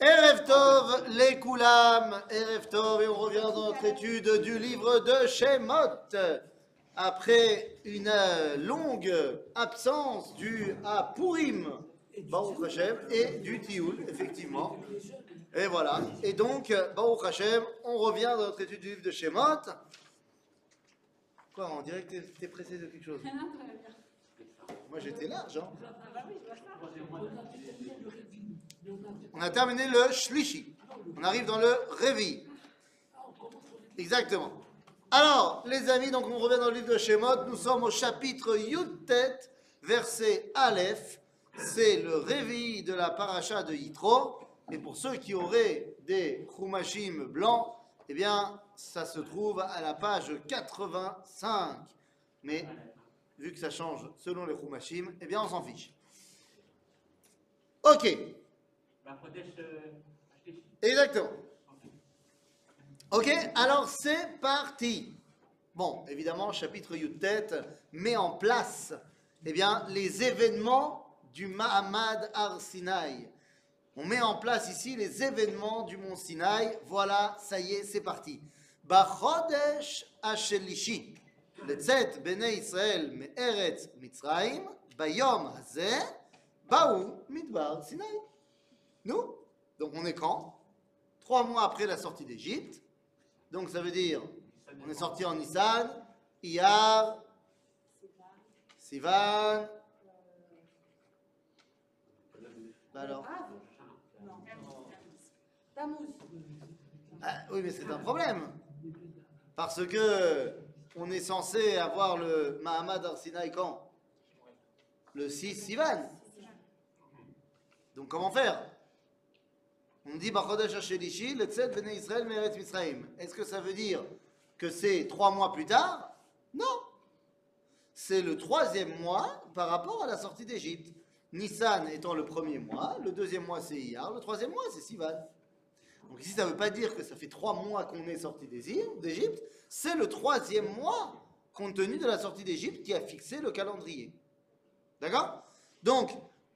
Erev Tov, les Koulam, Erev Tov, et on revient dans notre étude du livre de Shemot. Après une longue absence du à Purim, Baruch Hashem, et du Tioul, effectivement. Et voilà. Et donc, Baruch Hashem, on revient dans notre étude du livre de Shemot. Quoi, on dirait que t'es pressé de quelque chose Moi j'étais large, hein On a terminé le Shlishi. On arrive dans le Révi. Exactement. Alors, les amis, donc on revient dans le livre de Shemot. Nous sommes au chapitre Yudtet, verset Aleph. C'est le Révi de la paracha de Yitro. Et pour ceux qui auraient des Khumashim blancs, eh bien, ça se trouve à la page 85. Mais vu que ça change selon les Khumashim, eh bien, on s'en fiche. Ok. Exactement. Ok, alors c'est parti. Bon, évidemment, chapitre Yutet met en place eh bien, les événements du Mahamad Ar Sinai. On met en place ici les événements du mont Sinaï. Voilà, ça y est, c'est parti. Bachodesh Ashelishi, לצאת בני ישראל מארץ מצרים, ביום הזה באו midbar Sinaï. Nous, donc on est quand? Trois mois après la sortie d'Égypte. Donc ça veut dire, on est sorti en Nissan, Iyar, Sivan. Bah alors? Ah, Oui, mais c'est un problème. Parce que on est censé avoir le Mahamad Arsinaï quand? Le 6 Sivan. Donc comment faire? On dit Est-ce que ça veut dire que c'est trois mois plus tard? Non. C'est le troisième mois par rapport à la sortie d'Égypte. Nissan étant le premier mois, le deuxième mois c'est Iyar, le troisième mois c'est Sivan. Donc ici ça ne veut pas dire que ça fait trois mois qu'on est sorti d'Égypte, c'est le troisième mois compte tenu de la sortie d'Égypte qui a fixé le calendrier. D'accord? Donc,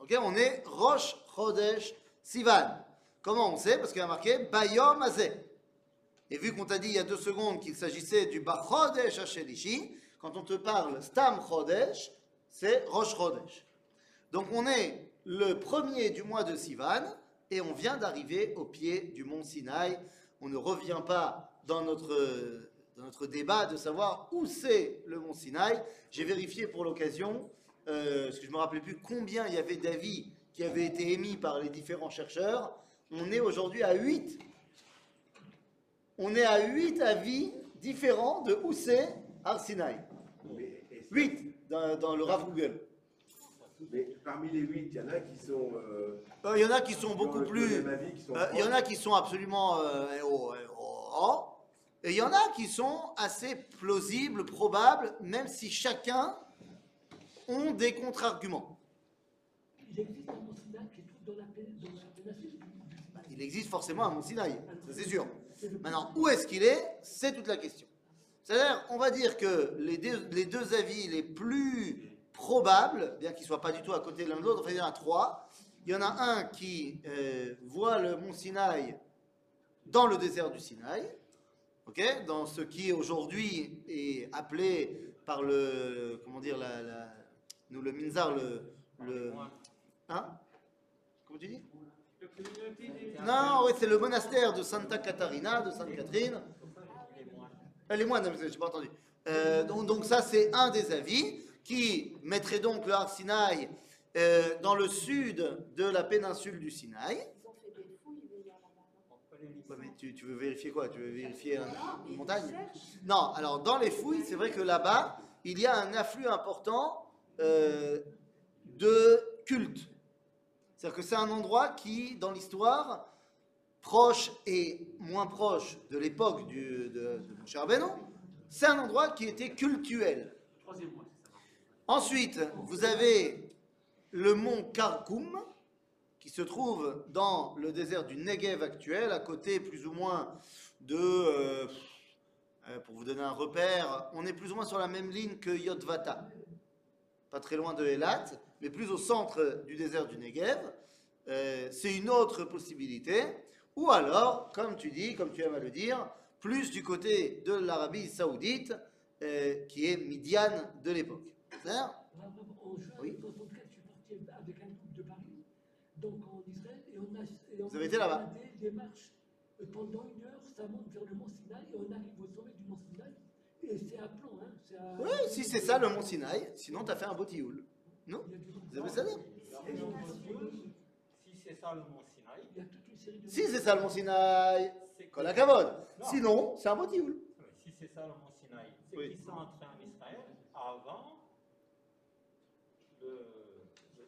Ok, on est Rosh Chodesh Sivan. Comment on sait? Parce qu'il y a marqué Bayom Azeh. Et vu qu'on t'a dit il y a deux secondes qu'il s'agissait du Bachodesh Hashelishi, quand on te parle Stam Chodesh, c'est Rosh Chodesh. Donc on est le premier du mois de Sivan et on vient d'arriver au pied du mont Sinaï. On ne revient pas dans notre, dans notre débat de savoir où c'est le mont Sinaï. J'ai vérifié pour l'occasion, euh, parce que je ne me rappelais plus combien il y avait d'avis qui avaient été émis par les différents chercheurs. On est aujourd'hui à 8. On est à 8 avis différents de où c'est Arsinaï. 8 dans, le RAF Google. Mais parmi les 8, il y en a qui sont. Euh, euh, il y en a qui sont beaucoup plus. Il y en a qui sont absolument. et il y en a qui sont assez plausibles, probables, même si chacun ont des contre-arguments. Il existe un Mont qui est dans la, péninsule bah, Il existe forcément un Mont Sinaï, ça c'est sûr. Maintenant, où est-ce qu'il est C'est toute la question. C'est-à-dire, on va dire que les deux, les deux avis les plus probables, bien qu'ils ne soient pas du tout à côté l'un de l'autre, enfin, il y en a trois. Il y en a un qui euh, voit le mont Sinaï dans le désert du Sinaï, ok, dans ce qui aujourd'hui est appelé par le, comment dire, la, nous le Minzar, le, le hein? Comment tu dis? Non, oui, c'est le monastère de Santa Catarina, de Sainte Catherine. Les moines, je n'ai pas entendu. Euh, donc, ça, c'est un des avis qui mettrait donc le Har Sinaï euh, dans le sud de la péninsule du Sinaï. tu, veux vérifier quoi? Tu veux vérifier une montagne? Non, alors dans les fouilles, c'est vrai que là-bas, il y a un afflux important de culte. C'est-à-dire que c'est un endroit qui, dans l'histoire, proche et moins proche de l'époque de, de Moshe c'est un endroit qui était cultuel. Ensuite, vous avez le mont Karkoum, qui se trouve dans le désert du Negev actuel, à côté plus ou moins de... euh, euh, pour vous donner un repère, on est plus ou moins sur la même ligne que Yotvata. Pas très loin de Elat, mais plus au centre du désert du Negev. Euh, c'est une autre possibilité. Ou alors, comme tu dis, comme tu aimes à le dire, plus du côté de l'Arabie saoudite, euh, qui est Midian de l'époque. Juin Oui. 1964, je suis parti avec un groupe de Paris, donc en Israël, et on a. et on Vous avez été là-bas Des, des marches euh, pendant une heure, ça monte vers le mont Sinaï, et on arrive au sommet du mont Sinaï, et c'est à plan, hein. Oui, si c'est ça le mont Sinaï, sinon tu as fait un beau tioul. Non Vous avez ça Si c'est ça le mont Sinaï. Si c'est ça le mont Sinaï. Sinon, c'est un beau tioul. Si c'est ça le mont Sinaï, c'est Oui. qu'ils sont entrés en Israël avant le, le.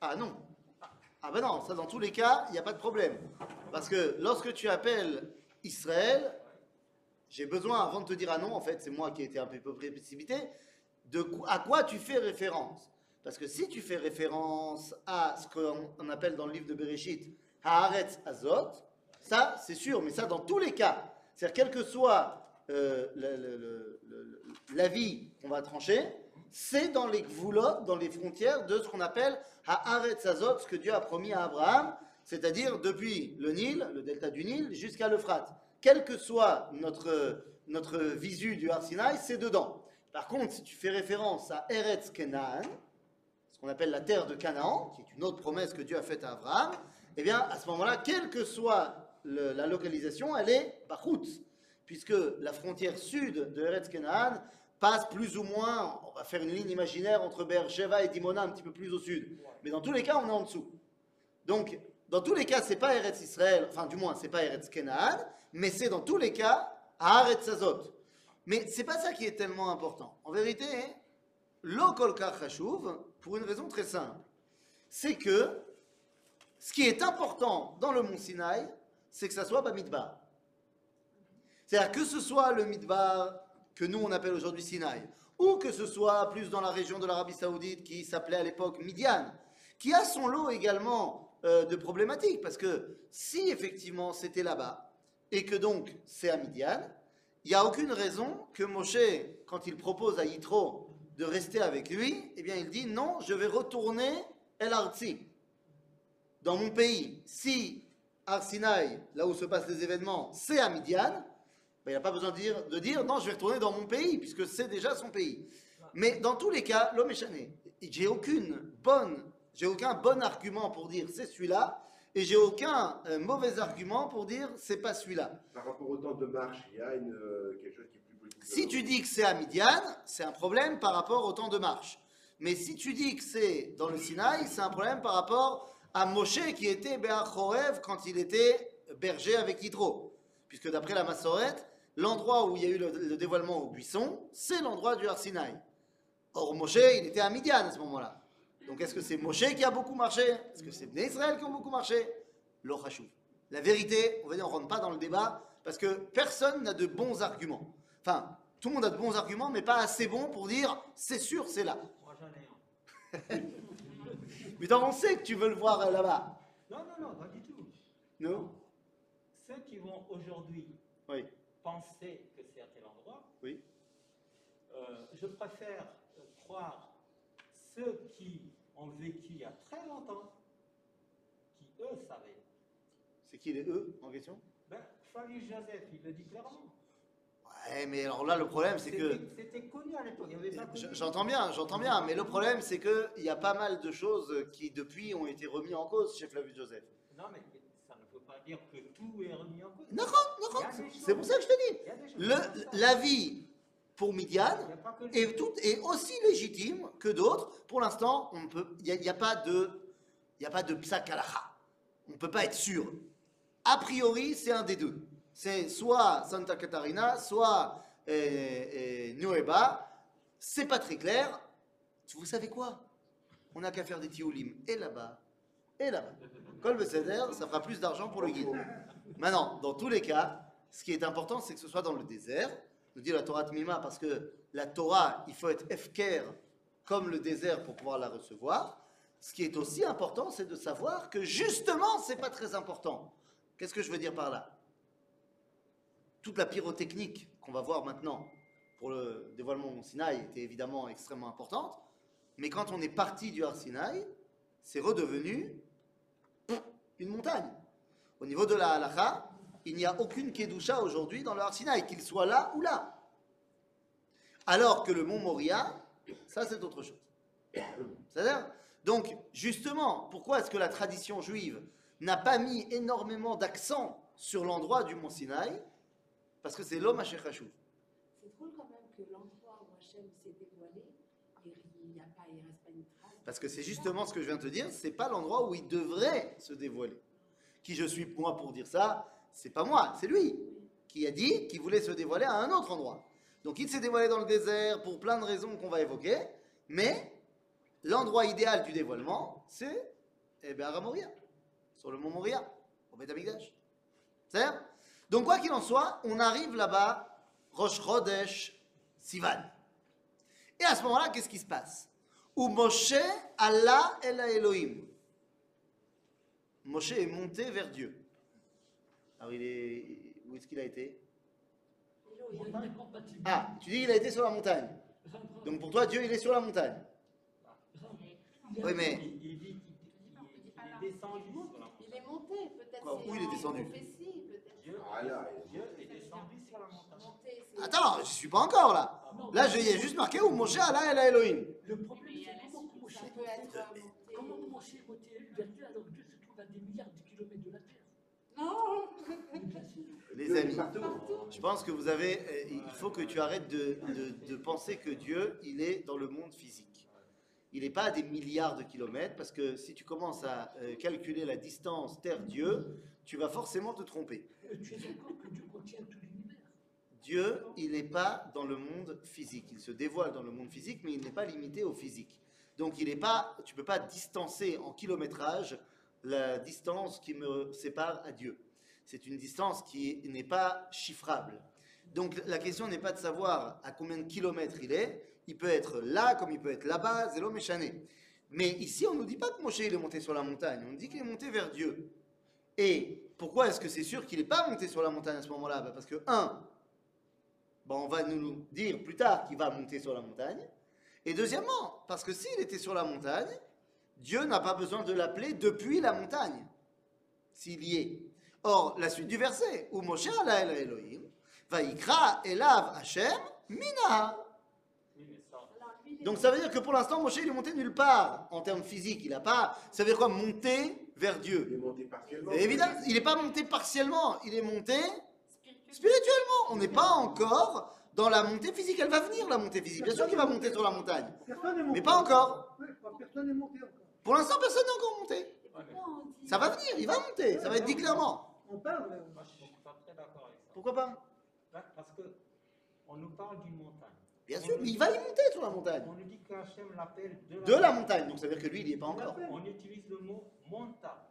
Ah non. Ah ben non, ça dans tous les cas, il n'y a pas de problème. Parce que lorsque tu appelles Israël, j'ai besoin, avant de te dire ah non, en fait, c'est moi qui ai été un peu précipité, de à quoi tu fais référence? Parce que si tu fais référence à ce qu'on on appelle dans le livre de Bereshit, Haaretz Azot, ça c'est sûr, mais ça dans tous les cas. C'est-à-dire, quel que soit euh, l'avis qu'on va trancher, c'est dans les gvoulots, dans les frontières de ce qu'on appelle Haaretz Azot, ce que Dieu a promis à Abraham, c'est-à-dire depuis le Nil, le delta du Nil, jusqu'à l'Euphrate. Quel que soit notre, notre visu du Har c'est dedans. Par contre, si tu fais référence à Eretz Canaan, ce qu'on appelle la terre de Canaan, qui est une autre promesse que Dieu a faite à Abraham, eh bien, à ce moment-là, quelle que soit la localisation, elle est Bachout, puisque la frontière sud de Eretz Canaan passe plus ou moins, on va faire une ligne imaginaire entre Beersheba et Dimona, un petit peu plus au sud. Mais dans tous les cas, on est en dessous. Donc, dans tous les cas, c'est pas Eretz Israël, enfin, du moins, c'est pas Eretz Canaan, mais c'est dans tous les cas Haaretz Azot. Mais c'est pas ça qui est tellement important. En vérité, lo kol kach chashuv, pour une raison très simple. C'est que ce qui est important dans le mont Sinaï, c'est que ça soit Bamidbar. C'est-à-dire que ce soit le Midbar que nous on appelle aujourd'hui Sinaï, ou que ce soit plus dans la région de l'Arabie Saoudite qui s'appelait à l'époque Midian, qui a son lot également euh, de problématiques, parce que si effectivement c'était là-bas, et que donc c'est à Midian, il n'y a aucune raison que Moshe, quand il propose à Yitro de rester avec lui, eh bien il dit non, je vais retourner El Artsi, dans mon pays. Si Arsinaï, là où se passent les événements, c'est à Midian, ben, il n'a pas besoin de dire, de dire non, je vais retourner dans mon pays, puisque c'est déjà son pays. Mais dans tous les cas, l'homme est chané. Et J'ai aucune bonne, j'ai aucun bon argument pour dire c'est celui-là, et j'ai aucun euh, mauvais argument pour dire c'est pas celui-là. Par rapport au temps de marche, il y a une, euh, quelque chose qui est plus politique. Si tu dis que c'est à Midian, c'est un problème par rapport au temps de marche. Mais si tu dis que c'est dans le Sinaï, c'est un problème par rapport à Moshe qui était Béar quand il était berger avec Yitro. Puisque d'après la Massorette, l'endroit où il y a eu le, le dévoilement au buisson, c'est l'endroit du Har Sinaï. Or, Moshe, il était à Midian à ce moment-là. Donc, est-ce que c'est Moshe qui a beaucoup marché? Est-ce que c'est Bnei Israël qui ont beaucoup marché? Lo chashuv. La vérité, on va dire, on rentre pas dans le débat parce que personne n'a de bons arguments. Enfin, tout le monde a de bons arguments, mais pas assez bons pour dire c'est sûr, c'est là. Mais on sait que tu veux le voir euh, là-bas? Non, non, non, pas du tout. Non? Ceux qui vont aujourd'hui Oui. penser que c'est à tel endroit, Oui. euh, je préfère croire ceux qui ont vécu il y a très longtemps, qui eux savaient. C'est qui les eux en question? Ben, Flavius Joseph, il le dit clairement. Ouais, mais alors là, le problème, c'est que. C'était connu à l'époque. J'entends bien, j'entends bien, mais le problème, c'est qu'il y a pas mal de choses qui, depuis, ont été remises en cause chez Flavius Joseph. Non, mais ça ne veut pas dire que tout est remis en cause. Non, non, des c'est pour ça que je te dis. Le, la vie pour Midian est, tout, est aussi légitime que d'autres. Pour l'instant, il n'y a, pas de, y. On ne peut pas être sûr. A priori, c'est un des deux. C'est soit Santa Catarina, soit euh, euh, Nueva. C'est pas très clair. Vous savez quoi? On n'a qu'à faire des tioulim et là-bas et là-bas. Kol Beseder, ça fera plus d'argent pour le guide. Maintenant, dans tous les cas, ce qui est important, c'est que ce soit dans le désert. Nous dit la Torah Tmima, parce que la Torah, il faut être efker comme le désert pour pouvoir la recevoir. Ce qui est aussi important, c'est de savoir que justement, c'est pas très important. Qu'est-ce que je veux dire par là? Toute la pyrotechnique qu'on va voir maintenant pour le dévoilement du Sinaï était évidemment extrêmement importante, mais quand on est parti du Har Sinaï, c'est redevenu une montagne. Au niveau de la halakha, il n'y a aucune Kedusha aujourd'hui dans le Har Sinaï, qu'il soit là ou là. Alors que le mont Moria, ça c'est autre chose. C'est-à-dire Donc, justement, pourquoi est-ce que la tradition juive n'a pas mis énormément d'accent sur l'endroit du mont Sinaï Parce que c'est l'homme à C'est drôle quand même que l'endroit où Hachem s'est dévoilé, il n'y a pas, il reste pas une trace. Parce que c'est justement ce que je viens de te dire, c'est pas l'endroit où il devrait se dévoiler. Qui je suis moi pour dire ça? C'est pas moi, c'est lui qui a dit qu'il voulait se dévoiler à un autre endroit. Donc il s'est dévoilé dans le désert pour plein de raisons qu'on va évoquer, mais l'endroit idéal du dévoilement, c'est eh bien, à Moria, sur le mont Moria, au Beth. C'est Donc quoi qu'il en soit, on arrive là-bas, Rosh Chodesh Sivan. Et à ce moment-là, qu'est-ce qui se passe? Ou Moshe Allah El Elohim. Moshe est monté vers Dieu. Alors il est... Où est-ce qu'il a été? Ah, tu dis qu'il a été sur la montagne. Donc pour toi, Dieu, il est sur la montagne. Oui, mais Il, dit qu'il est descendu sur la Il est monté, peut-être. Où il est en descendu. Dieu, Ah est sur la montagne. Attends, je suis pas encore là. Non, Là, je y ai juste marqué où Moshe Allah El Elohim. Le problème, c'est comment Moshe est peut monté- être monté. Comment Moshe est monté? Vers Dieu alors que Dieu se trouve à des milliards de kilomètres de la Terre Non sûr. Les amis, je pense que vous avez. euh, Il faut que tu arrêtes de, de- de penser que Dieu, il est dans le monde physique. Il n'est pas à des milliards de kilomètres, parce que si tu commences à euh, calculer la distance Terre-Dieu, tu vas forcément te tromper. Tu es d'accord que Dieu contient tout l'univers? Dieu, il n'est pas dans le monde physique. Il se dévoile dans le monde physique, mais il n'est pas limité au physique. Donc, il n'est pas, tu ne peux pas distancer en kilométrage la distance qui me sépare à Dieu. C'est une distance qui n'est pas chiffrable. Donc, la question n'est pas de savoir à combien de kilomètres il est. Il peut être là, comme il peut être là-bas, zélo méchané. Mais ici, on ne nous dit pas que Moshe est monté sur la montagne. On dit qu'il est monté vers Dieu. Et pourquoi est-ce que c'est sûr qu'il n'est pas monté sur la montagne à ce moment-là? Bah, Parce que, un, ben, on va nous dire plus tard qu'il va monter sur la montagne. Et deuxièmement, parce que s'il était sur la montagne, Dieu n'a pas besoin de l'appeler depuis la montagne, s'il y est. Or, la suite du verset, où Moshe Allah el Elohim, va ikra elav Hashem mina. Il Donc ça veut dire que pour l'instant, Moshe il est monté nulle part en termes physiques. Il n'a pas. Ça veut dire quoi? Monter vers Il Dieu. est monté partiellement. Et évidemment, il n'est pas monté partiellement. Il est monté spirituel. spirituellement. On n'est pas encore dans la montée physique. Elle va venir la montée physique. Bien sûr qu'il va monter sur la montagne, mais pas encore. Personne n'est monté encore. Pour l'instant, personne n'est encore monté. Ça va venir, il va monter. Ça va être dit clairement. On parle. moi, je suis pas très d'accord avec ça. Pourquoi pas Parce que on nous parle d'une montagne. Bien sûr, mais il va y monter sur la montagne. On nous dit qu'Hachem l'appelle de la, De la montagne. Donc ça veut dire que lui, il n'y est pas encore. On utilise le mot monta.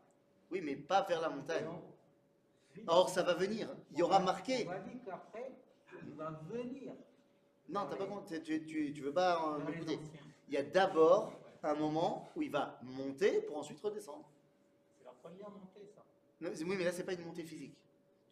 Oui, mais pas vers la montagne. On-. Or, ça va venir. Il y aura marqué. On va dire qu'après, il va venir. Non, t'as pas compris. Tu, tu, tu veux pas m'écouter. Il y a d'abord un moment où il va monter pour ensuite redescendre. C'est la première montée, ça. Non, Oui, mais là, c'est pas une montée physique.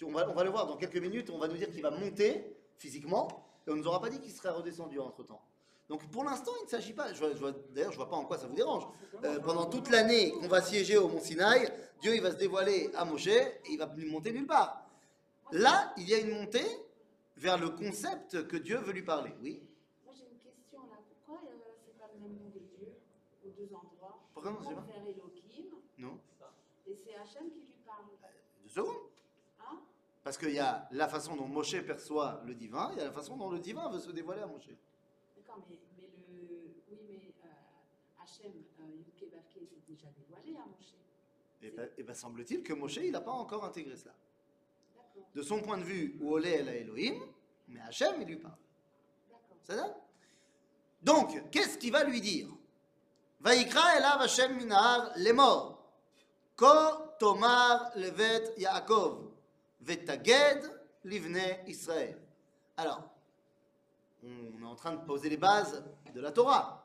On va, on va le voir dans quelques minutes. On va nous dire qu'il va monter physiquement. Et on nous aura pas dit qu'il serait redescendu entre temps. Donc pour l'instant, il ne s'agit pas. je D'ailleurs, je vois pas en quoi ça vous dérange. Euh, pendant toute l'année qu'on va siéger au Mont Sinaï, Dieu il va se dévoiler à Moshe et il va plus monter nulle part. Là, il y a une montée vers le concept que Dieu veut lui parler. Oui. Moi, j'ai une question là. Pourquoi euh, c'est pas le même nom de Dieu aux deux endroits Pourquoi non, pas. Vers Elohim, Non. et c'est Hachem qui lui parle. Deux secondes. Hein? Parce qu'il y a la façon dont Moshe perçoit le divin, il y a la façon dont le divin veut se dévoiler à Moshe. D'accord, mais, mais le. Oui, mais euh, Hachem, euh, s'est déjà dévoilé à Moshe. Et bien, ben, semble-t-il que Moshe, il n'a pas encore intégré cela. De son point de vue, Olé el Elohim, mais Hachem, il lui parle. d'accord. Ça va? Donc, qu'est-ce qu'il va lui dire? ויקרא אליו השם מן ההר לאמור, כה תאמר לבית יעקב, ותגד לבני ישראל. Alors, on est en train de poser les bases de la Torah.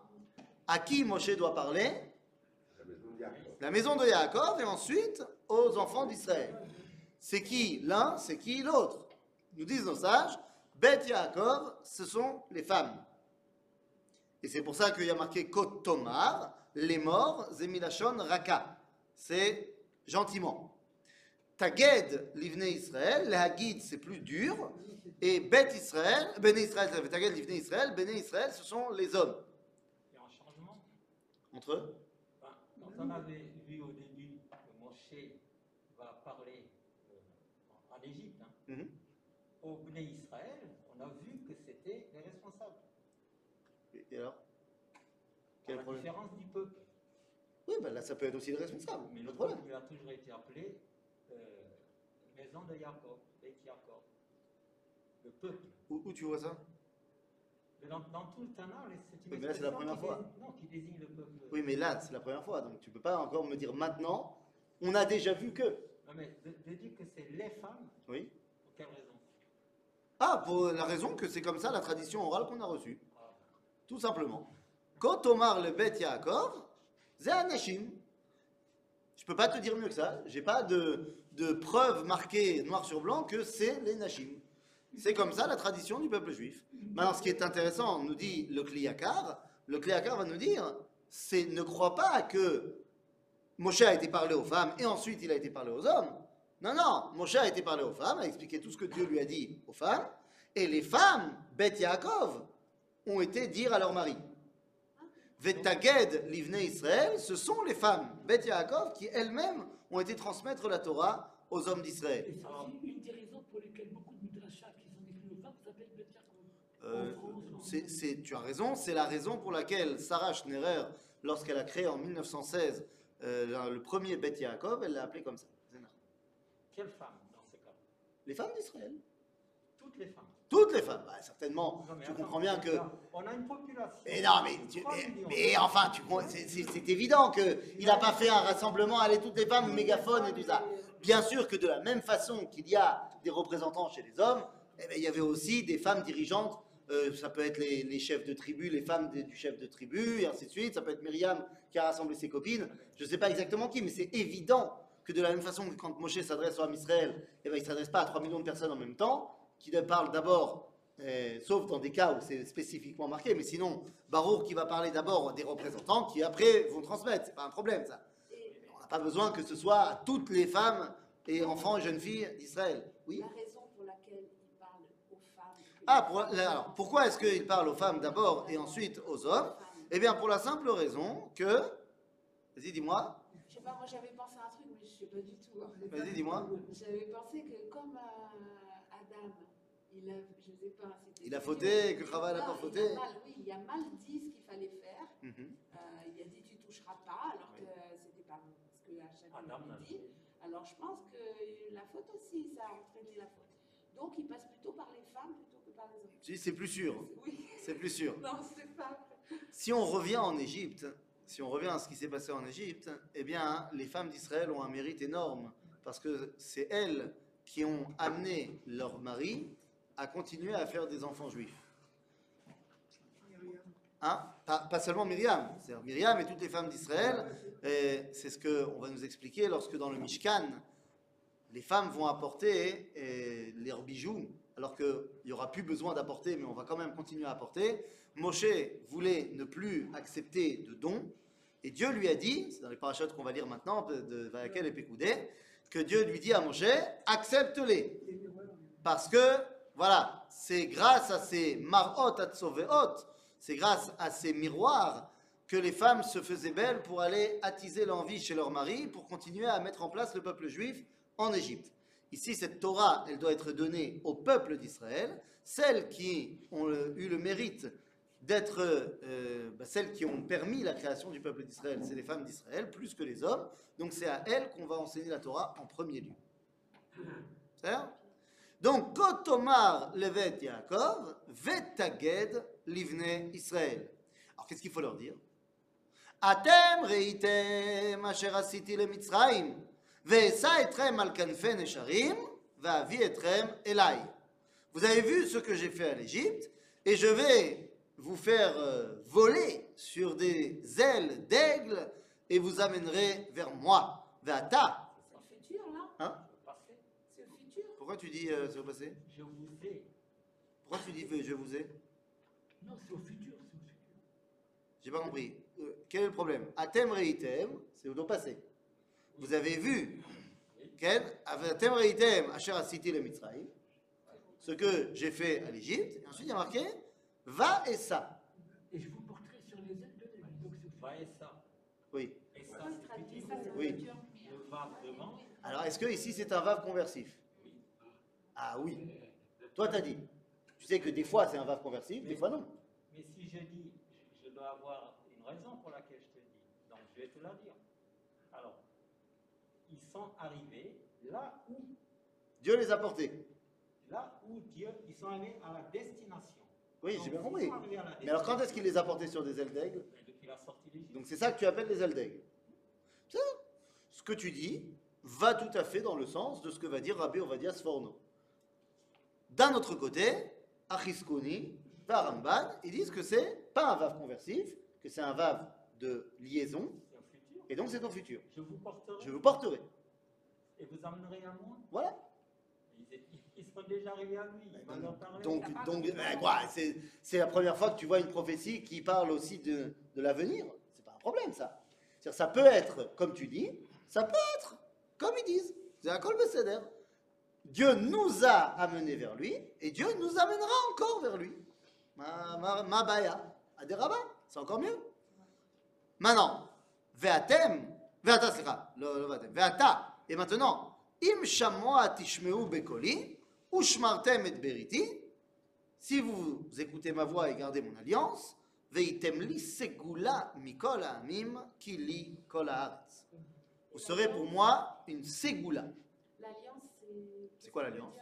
À qui Moshe doit parler La maison de Yaakov. La maison de Yaakov et ensuite aux enfants d'Israël. C'est qui l'un, c'est qui l'autre Nous disent nos sages, Bet Yaakov, ce sont les femmes. Et c'est pour ça qu'il y a marqué Kot Tomar, les morts, Zemilachon Raka. C'est gentiment. Taged, l'ivne Israël, les Hagid, c'est plus dur. Et Bet Israël, Bene Israël, ça fait Taged, l'ivne Israël, Bene Israël, ce sont les hommes. Il y a un changement. Entre eux Enfin, quand on avait vu au début que Moshe va parler euh, en Égypte, hein, Mhm. au Bnei Israël, on a vu que c'était les responsables. Et- Et alors Quel la problème différence du peuple. Oui, ben là, ça peut être aussi le responsable. Mais le problème. peuple lui a toujours été appelé euh, maison de Jacob, Beth Jacob. Le peuple. Où, où tu vois ça? Mais dans, dans tout le Tanakh, c'est une Oui, mais là, c'est la première qui fois. désigne- non, qui désigne le peuple. Oui, mais là, c'est la première fois, donc tu peux pas encore me dire maintenant, on a déjà vu que. Non, mais de, de dire que c'est les femmes, Oui. pour quelle raison? Ah, pour la raison que c'est comme ça la tradition orale qu'on a reçue. Ah, Tout simplement. Quand Omar le Bet Yaakov, c'est Anashim. Je peux pas te dire mieux que ça. J'ai pas de, de preuves marquées noir sur blanc que c'est les Nashim. C'est comme ça la tradition du peuple juif. Maintenant, ce qui est intéressant, nous dit le Kliyakar, le Kliyakar va nous dire, c'est ne crois pas que Moshe a été parlé aux femmes et ensuite il a été parlé aux hommes. Non, non, Moshe a été parlé aux femmes, a expliqué tout ce que Dieu lui a dit aux femmes, et les femmes, Beth Yaakov, ont été dire à leur mari. Vetaged l'ivne Israël, ce sont les femmes, Beth Yaakov, qui elles-mêmes ont été transmettre la Torah aux hommes d'Israël. Et c'est aussi une des raisons pour lesquelles beaucoup de midrashas qui sont écrits aux femmes s'appellent Bet Yaakov. Euh, tu as raison, c'est la raison pour laquelle Sarah Schnerer, lorsqu'elle a créé en 1916 euh, le- premier Beth Yaakov, elle l'a appelé comme ça. Quelle femme dans ce cas? Les femmes d'Israël. Toutes les femmes. Toutes les femmes. Bah, certainement, Non, tu attends, comprends bien que. On a une population. Mais non, mais, tu- mais, mais enfin, tu c'est- évident qu'il n'a pas fait un rassemblement, allez, toutes les femmes, mégaphone et tout ça. Bien sûr que de la même façon qu'il y a des représentants chez les hommes, eh ben, il y avait aussi des femmes dirigeantes. euh, ça peut être les, les chefs de tribu, les femmes du chef de tribu, et ainsi de suite. Ça peut être Myriam qui a rassemblé ses copines. Je ne sais pas exactement qui, mais c'est évident que de la même façon que quand Moshe s'adresse au Israël, eh ben, il ne s'adresse pas à 3 millions de personnes en même temps, qui parle d'abord, euh, sauf dans des cas où c'est spécifiquement marqué, mais sinon, Baruch qui va parler d'abord des représentants qui après vont transmettre. C'est pas un problème ça. On n'a pas besoin que ce soit à toutes les femmes et enfants et jeunes filles d'Israël. Oui La raison pour laquelle il parle aux femmes. Ah, pour- alors, pourquoi est-ce qu'il parle aux femmes d'abord et ensuite aux hommes? Eh bien, pour la simple raison que. Vas-y, dis-moi. Je sais pas, moi j'avais pensé à un truc, mais je sais pas du tout. Vas-y, dis-moi. J'avais pensé que comme euh, il a, je sais pas, Il a fauté, que Chava n'a pas il fauté. a mal, oui, il a mal dit ce qu'il fallait faire. Mhm. Euh, il a dit tu toucheras pas, alors que c'était pas parce que avait n'a dit. Alors je pense que la faute aussi, ça a entraîné la faute. Donc il passe plutôt par les femmes plutôt que par les hommes. Si, c'est plus sûr. Oui, C'est plus sûr. non, c'est pas. Si on revient en Égypte, si on revient à ce qui s'est passé en Égypte, eh bien, les femmes d'Israël ont un mérite énorme parce que c'est elles qui ont amené leur mari à continuer à faire des enfants juifs. Hein? Pas, seulement Myriam, c'est Myriam et toutes les femmes d'Israël. C'est ce qu'on va nous expliquer lorsque dans le Mishkan, les femmes vont apporter eh, leurs bijoux, alors qu'il n'y aura plus besoin d'apporter, mais on va quand même continuer à apporter. Moshe voulait ne plus accepter de dons, et Dieu lui a dit, c'est dans les parachutes qu'on va lire maintenant, de Vayakel et Pekoudé, que Dieu lui dit à Moshe, accepte-les. Parce que, voilà, c'est grâce à ces marot atsoveot, c'est grâce à ces miroirs que les femmes se faisaient belles pour aller attiser l'envie chez leur mari, pour continuer à mettre en place le peuple juif en Égypte. Ici, cette Torah, elle doit être donnée au peuple d'Israël, celles qui ont eu le mérite d'être euh, bah, celles qui ont permis la création du peuple d'Israël, c'est les femmes d'Israël, plus que les hommes. Donc c'est à elles qu'on va enseigner la Torah en premier lieu. C'est donc, quand Omar levet Yaakov, vetaged livne Israël. Alors, qu'est-ce qu'il faut leur dire? Atem reitem asher asiti le Mitzrayim, ve'esa etrem al ve'avi etrem elai. Vous avez vu ce que j'ai fait à l'Égypte, et je vais vous faire euh, voler sur des ailes d'aigle, et vous amènerai vers moi. Ve'ata pourquoi tu dis euh, c'est au passé? Je vous ai. Pourquoi tu dis je vous ai? Non, c'est au futur, c'est au futur. J'ai pas compris. Euh, quel est le problème? Atem reitem, c'est au passé. Vous avez vu, Atem reitem, asher asiti le Mitzrayim, ce que j'ai fait à l'Égypte, et ensuite il y a marqué, va et ça. Et je vous porterai sur les ailes de. Donc c'est futur. Va et ça. Oui. Et ça, c'est Oui. le Le devant. Alors est-ce que ici c'est un vav conversif? Ah oui. Toi t'as dit. Tu sais que des fois c'est un vav conversif, des fois non. Mais si je dis, je, je dois avoir une raison pour laquelle je te dis. Donc je vais te la dire. Alors, ils sont arrivés là où, Dieu les a portés. là où Dieu, ils sont allés à la destination. Oui, j'ai bien compris. Mais alors quand est-ce qu'il les a portés sur des ailes d'aigle? Depuis la sortie d'Égypte. Donc c'est ça que tu appelles les ailes d'aigle. Ça, Ce que tu dis va tout à fait dans le sens de ce que va dire Rabbi Ovadia Sforno. D'un autre côté, Achiskoni, Ramban, ils disent que c'est pas un vav conversif, que c'est un vav de liaison, et donc c'est ton futur. Je vous porterai Je vous porterai. et vous amènerez à moi? Voilà. Ils, ils seront déjà arrivés à lui. Il va leur parler. Donc, donc c'est c'est la première fois que tu vois une prophétie qui parle aussi de, de l'avenir. C'est pas un problème, ça. C'est-à-dire, ça peut être, comme tu dis, ça peut être, comme ils disent. C'est un col. Dieu nous a amenés vers lui, et Dieu nous amènera encore vers lui. Ma, baya, rabbins, c'est encore mieux. Maintenant, ve'atem, ve'ata, ve'atem, ve'ata, et maintenant, im shamoa tishmeu bekoli, ushmartem et beriti, si vous écoutez ma voix et gardez mon alliance, veitem li segula mikol ha'amim ki li kol haaretz. Vous serez pour moi une segula. C'est. Quoi l'alliance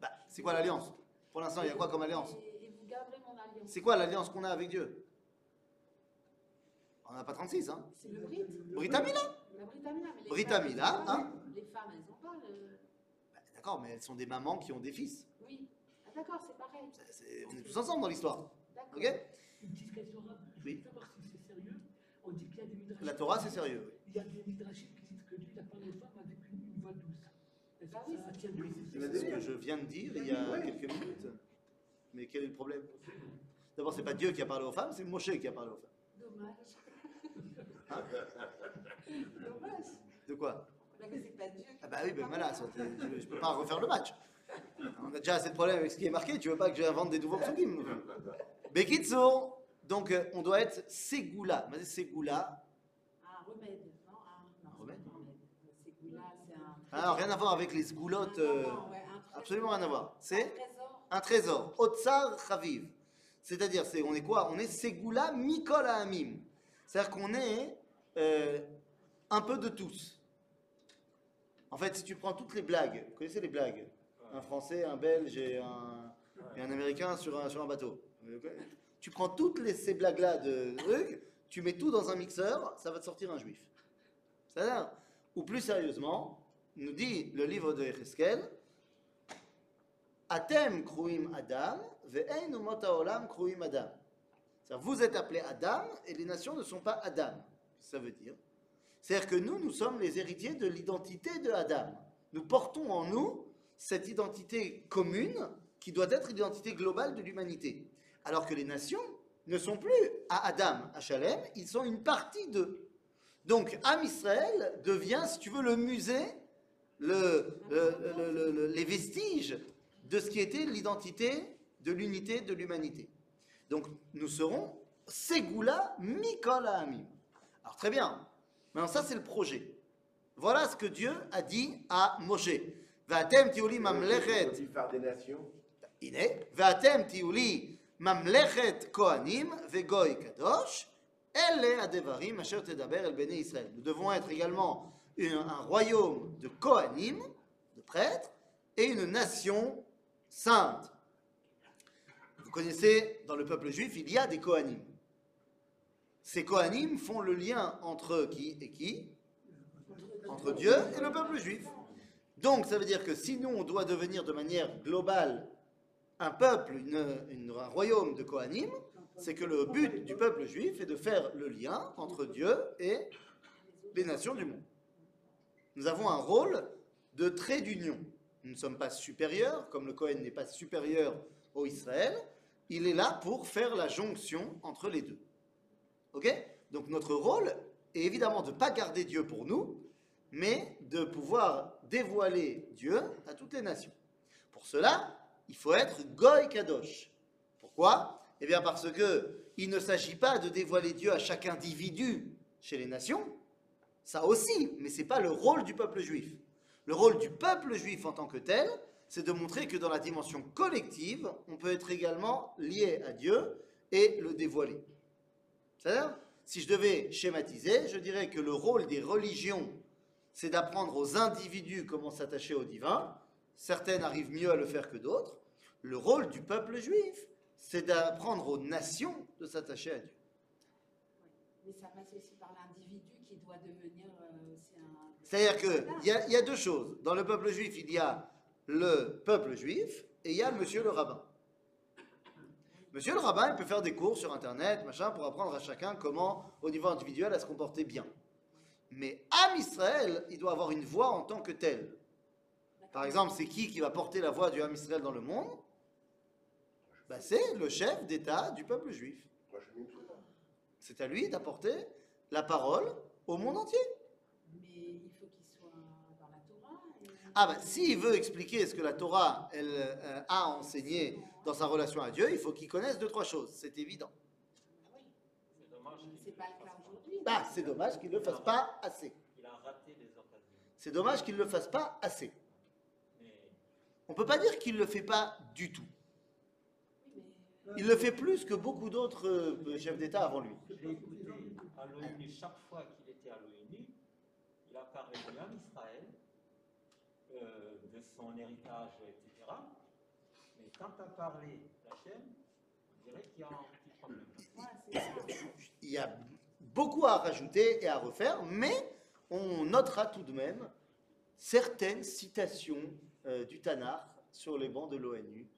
Bah, c'est quoi l'alliance Pour l'instant, il y a quoi comme alliance Et, et vous garderez mon alliance. C'est quoi l'alliance qu'on a avec Dieu On n'a pas 36, hein C'est le Brit. Britamila La Britamila. Mais les Britamila, femmes, elles ont pas- hein Les femmes, elles ont pas le. Bah, D'accord, mais elles sont des mamans qui ont des fils. Oui. Ah, d'accord, c'est pareil. C'est- c'est- on est tous ensemble dans l'histoire. D'accord. Ok Une petite question rapide. Je Oui. veux savoir si c'est sérieux. On dit qu'il y a des midrashim. La Torah, c'est sérieux. Il y a des midrashim qui disent que lui, il a parlé aux femmes avec une, une voix douce. Est-ce Bah que oui, ça c'est- tient C'est ce que je viens de dire il y a quelques minutes. Mais quel est le problème? D'abord, c'est pas Dieu qui a parlé aux femmes, c'est Moshe qui a parlé aux femmes. Dommage. Hein Dommage. De quoi? Là, que c'est pas Dieu. qui Ah bah oui, ben voilà, ça, je, je peux pas refaire le match. On a déjà assez de problèmes avec ce qui est marqué, tu veux pas que j'invente des nouveaux psukim Bekitsu, donc euh, on doit être Segula. Mais Segula, Un remède. Non, un, non, remède c'est pas un remède. C'est goula, ah, rien à voir avec les sgoulottes, euh, absolument rien à voir. Un C'est trésor. un trésor, Otsar Chaviv. C'est-à-dire, c'est, on est quoi? On est Segula Mikol Amim. C'est-à-dire qu'on est euh, un peu de tous. En fait, si tu prends toutes les blagues, vous connaissez les blagues? Un Français, un Belge et un, et un Américain sur un, sur un bateau. Tu prends toutes les, ces blagues-là de trucs, tu mets tout dans un mixeur, ça va te sortir un juif. C'est-à-dire, ou plus sérieusement, nous dit le livre de Echeskel, Atem kruim Adam, ve'ein umot haolam kruim Adam. Vous êtes appelés Adam et les nations ne sont pas Adam. Ça veut dire C'est-à-dire que nous, nous sommes les héritiers de l'identité de Adam. Nous portons en nous cette identité commune qui doit être l'identité globale de l'humanité. Alors que les nations ne sont plus à Adam, à Shalem, ils sont une partie d'eux. Donc, Am Israël devient, si tu veux, le musée, les vestiges de ce qui était l'identité, de l'unité, de l'humanité. Donc nous serons Segula Mikola Amim. Alors très bien, maintenant ça c'est le projet. Voilà ce que Dieu a dit à Moshe. Nous devons être également un royaume de Kohanim, de prêtres, et une nation sainte. Vous connaissez, dans le peuple juif, il y a des Kohanim. Ces Kohanim font le lien entre qui et qui? Entre Dieu et le peuple juif. Donc, ça veut dire que si nous, on doit devenir de manière globale un peuple, une- un royaume de Kohanim, c'est que le but du peuple juif est de faire le lien entre Dieu et les nations du monde. Nous avons un rôle de trait d'union. Nous ne sommes pas supérieurs, comme le Cohen n'est pas supérieur au Israël. Il est là pour faire la jonction entre les deux. Ok? Donc notre rôle est évidemment de ne pas garder Dieu pour nous, mais de pouvoir dévoiler Dieu à toutes les nations. Pour cela, il faut être Goy Kadosh. Pourquoi? Eh bien parce que il ne s'agit pas de dévoiler Dieu à chaque individu chez les nations, ça aussi, mais ce n'est pas le rôle du peuple juif. Le rôle du peuple juif en tant que tel, c'est de montrer que dans la dimension collective, on peut être également lié à Dieu et le dévoiler. C'est-à-dire, si je devais schématiser, je dirais que le rôle des religions, c'est d'apprendre aux individus comment s'attacher au divin. Certaines arrivent mieux à le faire que d'autres. Le rôle du peuple juif, c'est d'apprendre aux nations de s'attacher à Dieu. Mais ça passe aussi doit devenir euh, aussi un. C'est-à-dire qu'il y, a- y a deux choses. Dans le peuple juif, il y a le peuple juif et il y a monsieur le rabbin. Monsieur le rabbin, il peut faire des cours sur Internet, machin, pour apprendre à chacun comment, au niveau individuel, à se comporter bien. Mais Am Israël, il doit avoir une voix en tant que tel. Par exemple, c'est qui qui va porter la voix du Ham Israël dans le monde? Ben, C'est le chef d'État du peuple juif. C'est à lui d'apporter la parole au monde entier. Mais il faut qu'il soit dans la Torah. et- Ah ben, s'il veut expliquer ce que la Torah elle, euh, a enseigné dans sa relation à Dieu, il faut qu'il connaisse deux, trois choses. C'est évident. Ah oui, C'est dommage. qu'il c'est pas le cas aujourd'hui. Ah, c'est dommage qu'il ne le fasse pas assez. Il a raté les occasions. C'est dommage qu'il ne le fasse pas assez. Mais On ne peut pas dire qu'il ne le fait pas du tout. Il le fait plus que beaucoup d'autres euh, chefs d'État avant lui. je l'ai écouté à l'ONU chaque fois qu'il. Il a parlé de l'âme Israël, euh, de son héritage, etc. Mais quand tu as parlé d'Hachem, on dirait qu'il y a un petit problème. ça. Il y a beaucoup à rajouter et à refaire, mais on notera tout de même certaines citations euh, du Tanakh sur les bancs de l'ONU.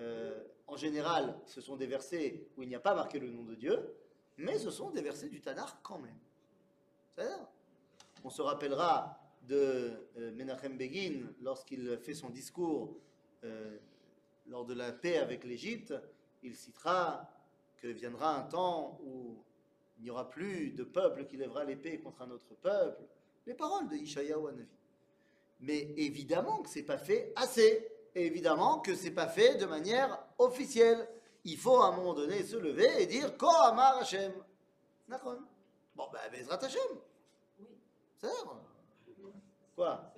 Euh, en général, ce sont des versets où il n'y a pas marqué le nom de Dieu, mais ce sont des versets du Tanakh quand même. C'est-à-dire, On se rappellera de euh, Menachem Begin lorsqu'il fait son discours euh, lors de la paix avec l'Égypte. Il citera que viendra un temps où il n'y aura plus de peuple qui lèvera l'épée contre un autre peuple. Les paroles de Ishayahu Hanavi. Mais évidemment que c'est pas fait assez. Évidemment que c'est pas fait de manière officielle. Il faut à un moment donné se lever et dire Ko Amar Hashem. Bon, ben, Bezrat Hashem. Oui. Ça Quoi?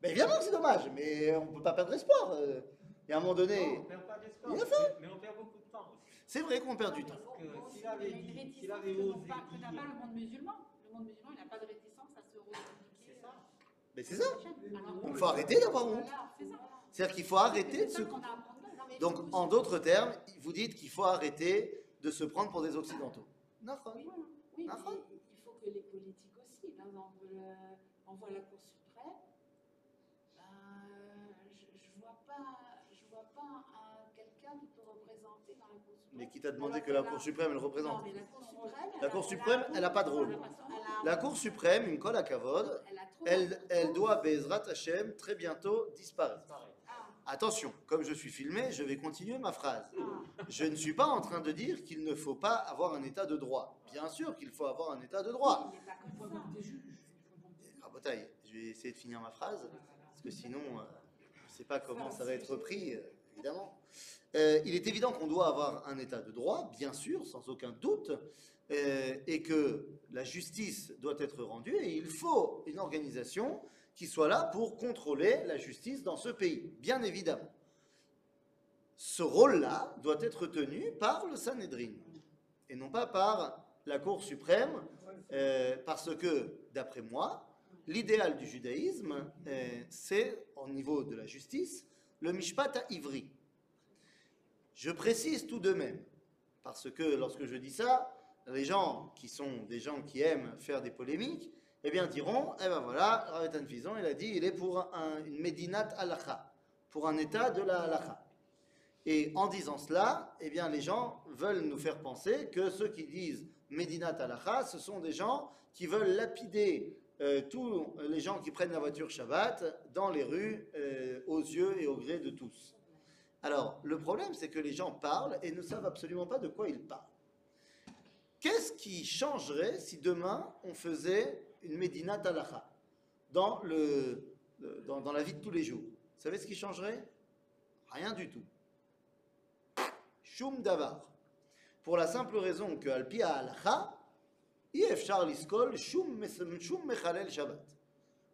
Ben évidemment que c'est dommage, mais on ne peut pas perdre espoir. euh. Et à un moment Non, donné, on perd pas d'espoir, Il a fait. mais on perd beaucoup de temps aussi. c'est vrai qu'on perd du temps. Parce que Bon, s'il avait dit, s'il avait osé pas- dire, pas le monde musulman. Le monde musulman, il n'a pas de réticence à se revendiquer. c'est ça. Mais c'est ça. Alors, Il faut arrêter d'avoir honte. Voilà, c'est ça. C'est-à-dire qu'il faut arrêter de se... Non, mais Donc, en d'autres termes, vous dites qu'il faut arrêter de se prendre pour des Occidentaux. Oui. Oui, mais D'accord. il faut que les politiques exemple, le- on voit la Cour suprême, ben, je ne vois pas, je vois pas un- quelqu'un qui peut représenter dans la Cour suprême. Mais qui t'a demandé Alors que la Cour suprême le Non, représente mais la Cour suprême. La elle Cour a- suprême, elle a pas de rôle. elle elle La Cour suprême, une colle à Kavod, elle elle, elle doit, Bezrat Hashem, très bientôt disparaître. Ah, Attention, comme je suis filmé, je vais continuer ma phrase. ah. Je ne suis pas en train de dire qu'il ne faut pas avoir un état de droit. Bien sûr qu'il faut avoir un état de droit. Il n'est pas Il faut comme ça. avoir des juges. Il faut avoir des- Rabotaille, je vais essayer de finir ma phrase, parce que sinon, euh, je ne sais pas comment ça va être repris, euh, évidemment. Euh, il est évident qu'on doit avoir un état de droit, bien sûr, sans aucun doute, et que la justice doit être rendue, et il faut une organisation qui soit là pour contrôler la justice dans ce pays, bien évidemment. Ce rôle-là doit être tenu par le Sanhedrin, et non pas par la Cour suprême, euh, parce que, d'après moi, l'idéal du judaïsme, euh, c'est, au niveau de la justice, le mishpat à ivri. Je précise tout de même, parce que lorsque je dis ça, les gens qui sont des gens qui aiment faire des polémiques, eh bien diront, eh ben voilà, Ravetan Fison, il a dit, il est pour un- une Medinat Halacha, pour un état de la Halacha. Et en disant cela, eh bien les gens veulent nous faire penser que ceux qui disent Medinat Halacha, ce sont des gens qui veulent lapider euh, tous les gens qui prennent la voiture Shabbat dans les rues, euh, aux yeux et au gré de tous. Alors, le problème, c'est que les gens parlent et ne savent absolument pas de quoi ils parlent. Qu'est-ce qui changerait si demain on faisait une Medina Talacha dans, le, le- dans, la vie de tous les jours Vous savez ce qui changerait? Rien du tout. Shum Davar. Pour la simple raison que Alpia Halacha, Yefchar Liskol Shum Mes- Shum Mechalel Shabbat.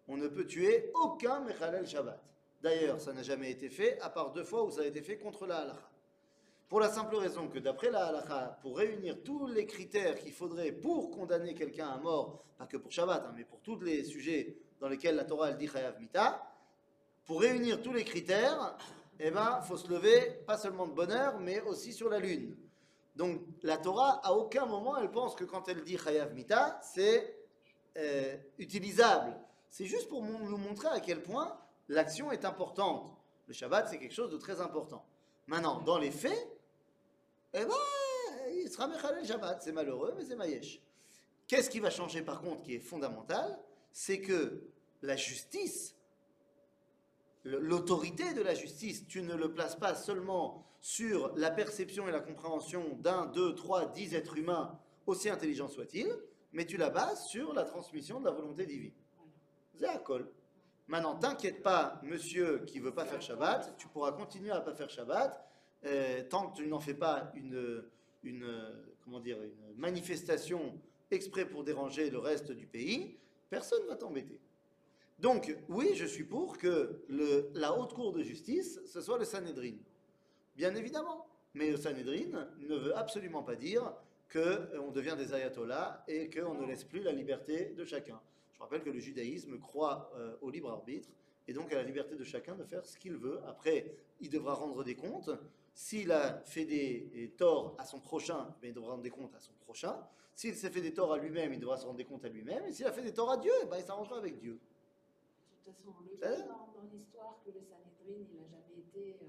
On ne peut tuer aucun Mechalel Shabbat. D'ailleurs, ça n'a jamais été fait, à part deux fois où ça a été fait contre la halakha. Pour la simple raison que d'après la halakha, pour réunir tous les critères qu'il faudrait pour condamner quelqu'un à mort, pas que pour Shabbat, hein, mais pour tous les sujets dans lesquels la Torah elle dit Chayav Mita, pour réunir tous les critères, eh ben, faut se lever pas seulement de bonne heure, mais aussi sur la lune. Donc la Torah, à aucun moment, elle pense que quand elle dit Chayav Mita, c'est euh, utilisable. C'est juste pour nous montrer à quel point l'action est importante. Le Shabbat, c'est quelque chose de très important. Maintenant, dans les faits, eh ben, il sera Mechalel Shabbat. C'est malheureux, mais c'est Mayesh. Qu'est-ce qui va changer par contre, qui est fondamental C'est que la justice, l'autorité de la justice, tu ne le places pas seulement sur la perception et la compréhension d'un, deux, trois, dix êtres humains, aussi intelligents soient-ils, mais tu la bases sur la transmission de la volonté divine. C'est à col. Maintenant, t'inquiète pas, monsieur qui veut pas faire Shabbat, tu pourras continuer à pas faire Shabbat euh, tant que tu n'en fais pas une, euh, comment dire, une manifestation exprès pour déranger le reste du pays, personne va t'embêter. Donc, oui, je suis pour que la haute cour de justice, ce soit le Sanhedrin. Bien évidemment. Mais le Sanhedrin ne veut absolument pas dire qu'on devient des ayatollahs et qu'on ne laisse plus la liberté de chacun. Je rappelle que le judaïsme croit euh, au libre arbitre et donc à la liberté de chacun de faire ce qu'il veut. Après, il devra rendre des comptes. S'il a fait des, torts à son prochain, ben, il devra rendre des comptes à son prochain. S'il s'est fait des torts à lui-même, il devra se rendre des comptes à lui-même. Et s'il a fait des torts à Dieu, ben, il s'arrangera avec Dieu. De toute façon, on le voit va dans, l'histoire que le Sanhedrin, il n'a jamais été euh,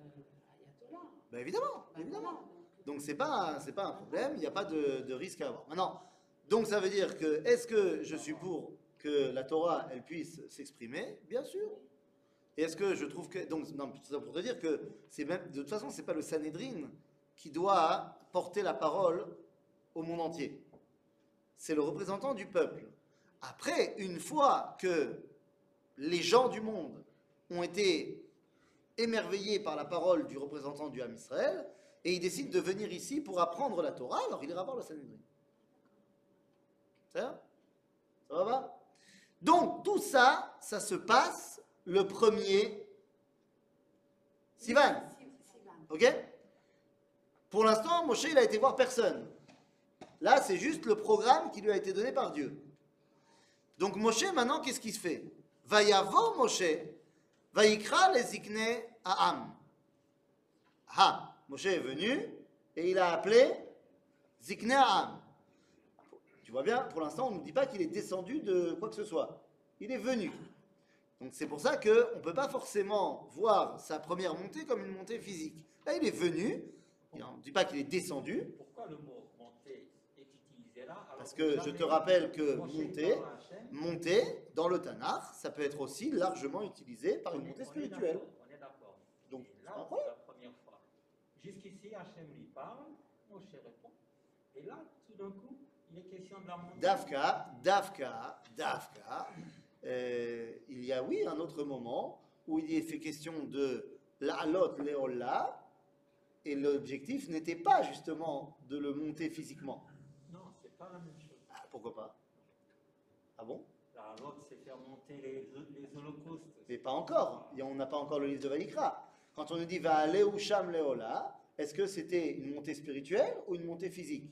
euh, ayatollah. Ben, évidemment, évidemment. voilà, donc, Donc c'est pas c'est pas un problème, il n'y a pas de, de risque à avoir. Maintenant, donc ça veut dire que est-ce que je suis pour que la Torah elle puisse s'exprimer? Bien sûr. Et est-ce que je trouve que donc ça pour dire que de toute façon c'est pas le Sanhedrin qui doit porter la parole au monde entier. C'est le représentant du peuple. Après, une fois que les gens du monde ont été émerveillés par la parole du représentant du Ham Israël, et il décide de venir ici pour apprendre la Torah, alors il ira voir le Sanhedrin. Ça Ça va Donc, tout ça, ça se passe le premier Sivan. Si- Sivan. Ok? Pour l'instant, Moshe, il a été voir personne. Là, c'est juste le programme qui lui a été donné par Dieu. Donc, Moshe, maintenant, qu'est-ce qui se fait? Vayavo Moshe, Vayikra les Zikne Aham. Ah, Moshe est venu et il a appelé Zikne Aham. Tu vois bien, pour l'instant, on ne nous dit pas qu'il est descendu de quoi que ce soit. Il est venu. Donc c'est pour ça qu'on ne peut pas forcément voir sa première montée comme une montée physique. Là, il est venu, on ne dit pas qu'il est descendu, Pourquoi le mot monter est utilisé là parce que je te rappelle que monter, monter, dans le Tanakh, ça peut être aussi largement utilisé par une montée spirituelle. On est d'accord. Donc, là, c'est la première fois. Jusqu'ici, Hachem lui parle, Moshe répond. Et là, tout d'un coup, il est question de la montée. Dafka, Dafka, Dafka, euh, il y a oui un autre moment où il est fait question de l'alot leola, et l'objectif n'était pas justement de le monter physiquement. Non, c'est pas la même chose. Ah, pourquoi pas? Ah bon? L'autre, c'est faire monter les, les holocaustes. Mais pas encore. Et On n'a pas encore le livre de Vaïkra. Quand on nous dit va aller ou sham leola, est-ce que c'était une montée spirituelle ou une montée physique?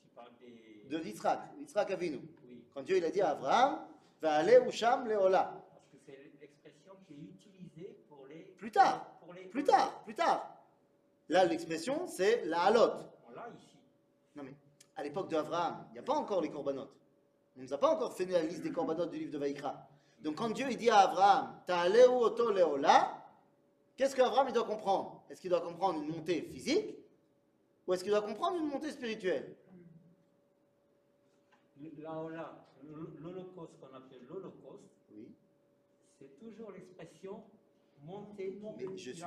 Tu parles des. De Yitzhak, Yitzhak Avinu. Quand Dieu il a dit à Abraham, va aller ou sham leola. parce que c'est l'expression qui est utilisée pour les. Plus tard. Pour les Plus tard, plus tard. Là, l'expression, c'est la halot. On ici. Non mais, à l'époque d'Abraham, il n'y a pas encore les corbanotes. On ne nous a pas encore fait la liste des corbanotes du livre de Vaïkra. Donc quand Dieu il dit à Abraham, Ta'aleu oto leola, qu'est-ce qu'Abraham il doit comprendre? Est-ce qu'il doit comprendre une montée physique ou est-ce qu'il doit comprendre une montée spirituelle? La Ola, l'Holocauste qu'on appelle l'Holocauste, Oui. c'est toujours l'expression monter, Mais je suis.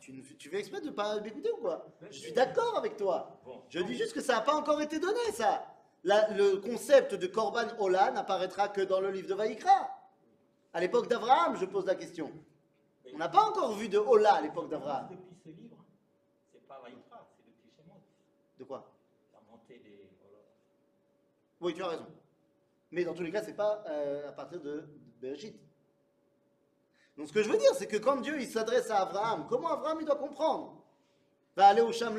Tu, tu veux exprès de ne pas m'écouter ou quoi? Je suis d'accord avec toi. Bon. Je dis juste que ça n'a pas encore été donné, ça. La- le concept de Korban Ola n'apparaîtra que dans le livre de Vaïkra. À l'époque d'Abraham, je pose la question. On n'a pas encore vu de Ola à l'époque d'Abraham. Depuis ce livre, c'est pas Vaïkra, c'est depuis Shemot, De quoi? La montée des. Oui, tu as raison. Mais dans tous les cas, c'est pas euh, à partir de, de. Donc ce que je veux dire, c'est que quand Dieu s'adresse à Abraham, comment Abraham il doit comprendre? Va aller au Sham.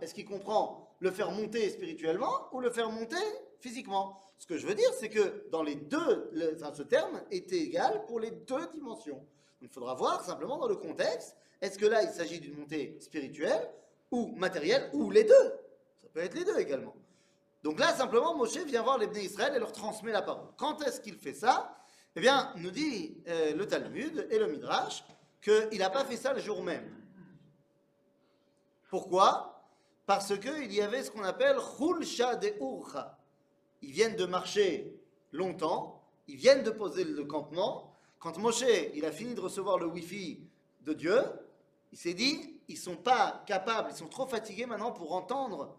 Est-ce qu'il comprend le faire monter spirituellement ou le faire monter physiquement? Ce que je veux dire, c'est que dans les deux, enfin, ce terme était égal pour les deux dimensions. Il faudra voir simplement dans le contexte, est-ce que là il s'agit d'une montée spirituelle ou matérielle ou les deux? Ça peut être les deux également. Donc là, simplement, Moshe vient voir les Israël et leur transmet la parole. Quand est-ce qu'il fait ça? Eh bien, nous dit euh, le Talmud et le Midrash qu'il n'a pas fait ça le jour même. Pourquoi? Parce qu'il y avait ce qu'on appelle Khulsha de Urcha. Ils viennent de marcher longtemps, ils viennent de poser le campement. Quand Moshe il a fini de recevoir le Wi-Fi de Dieu, il s'est dit ils sont pas capables, ils sont trop fatigués maintenant pour entendre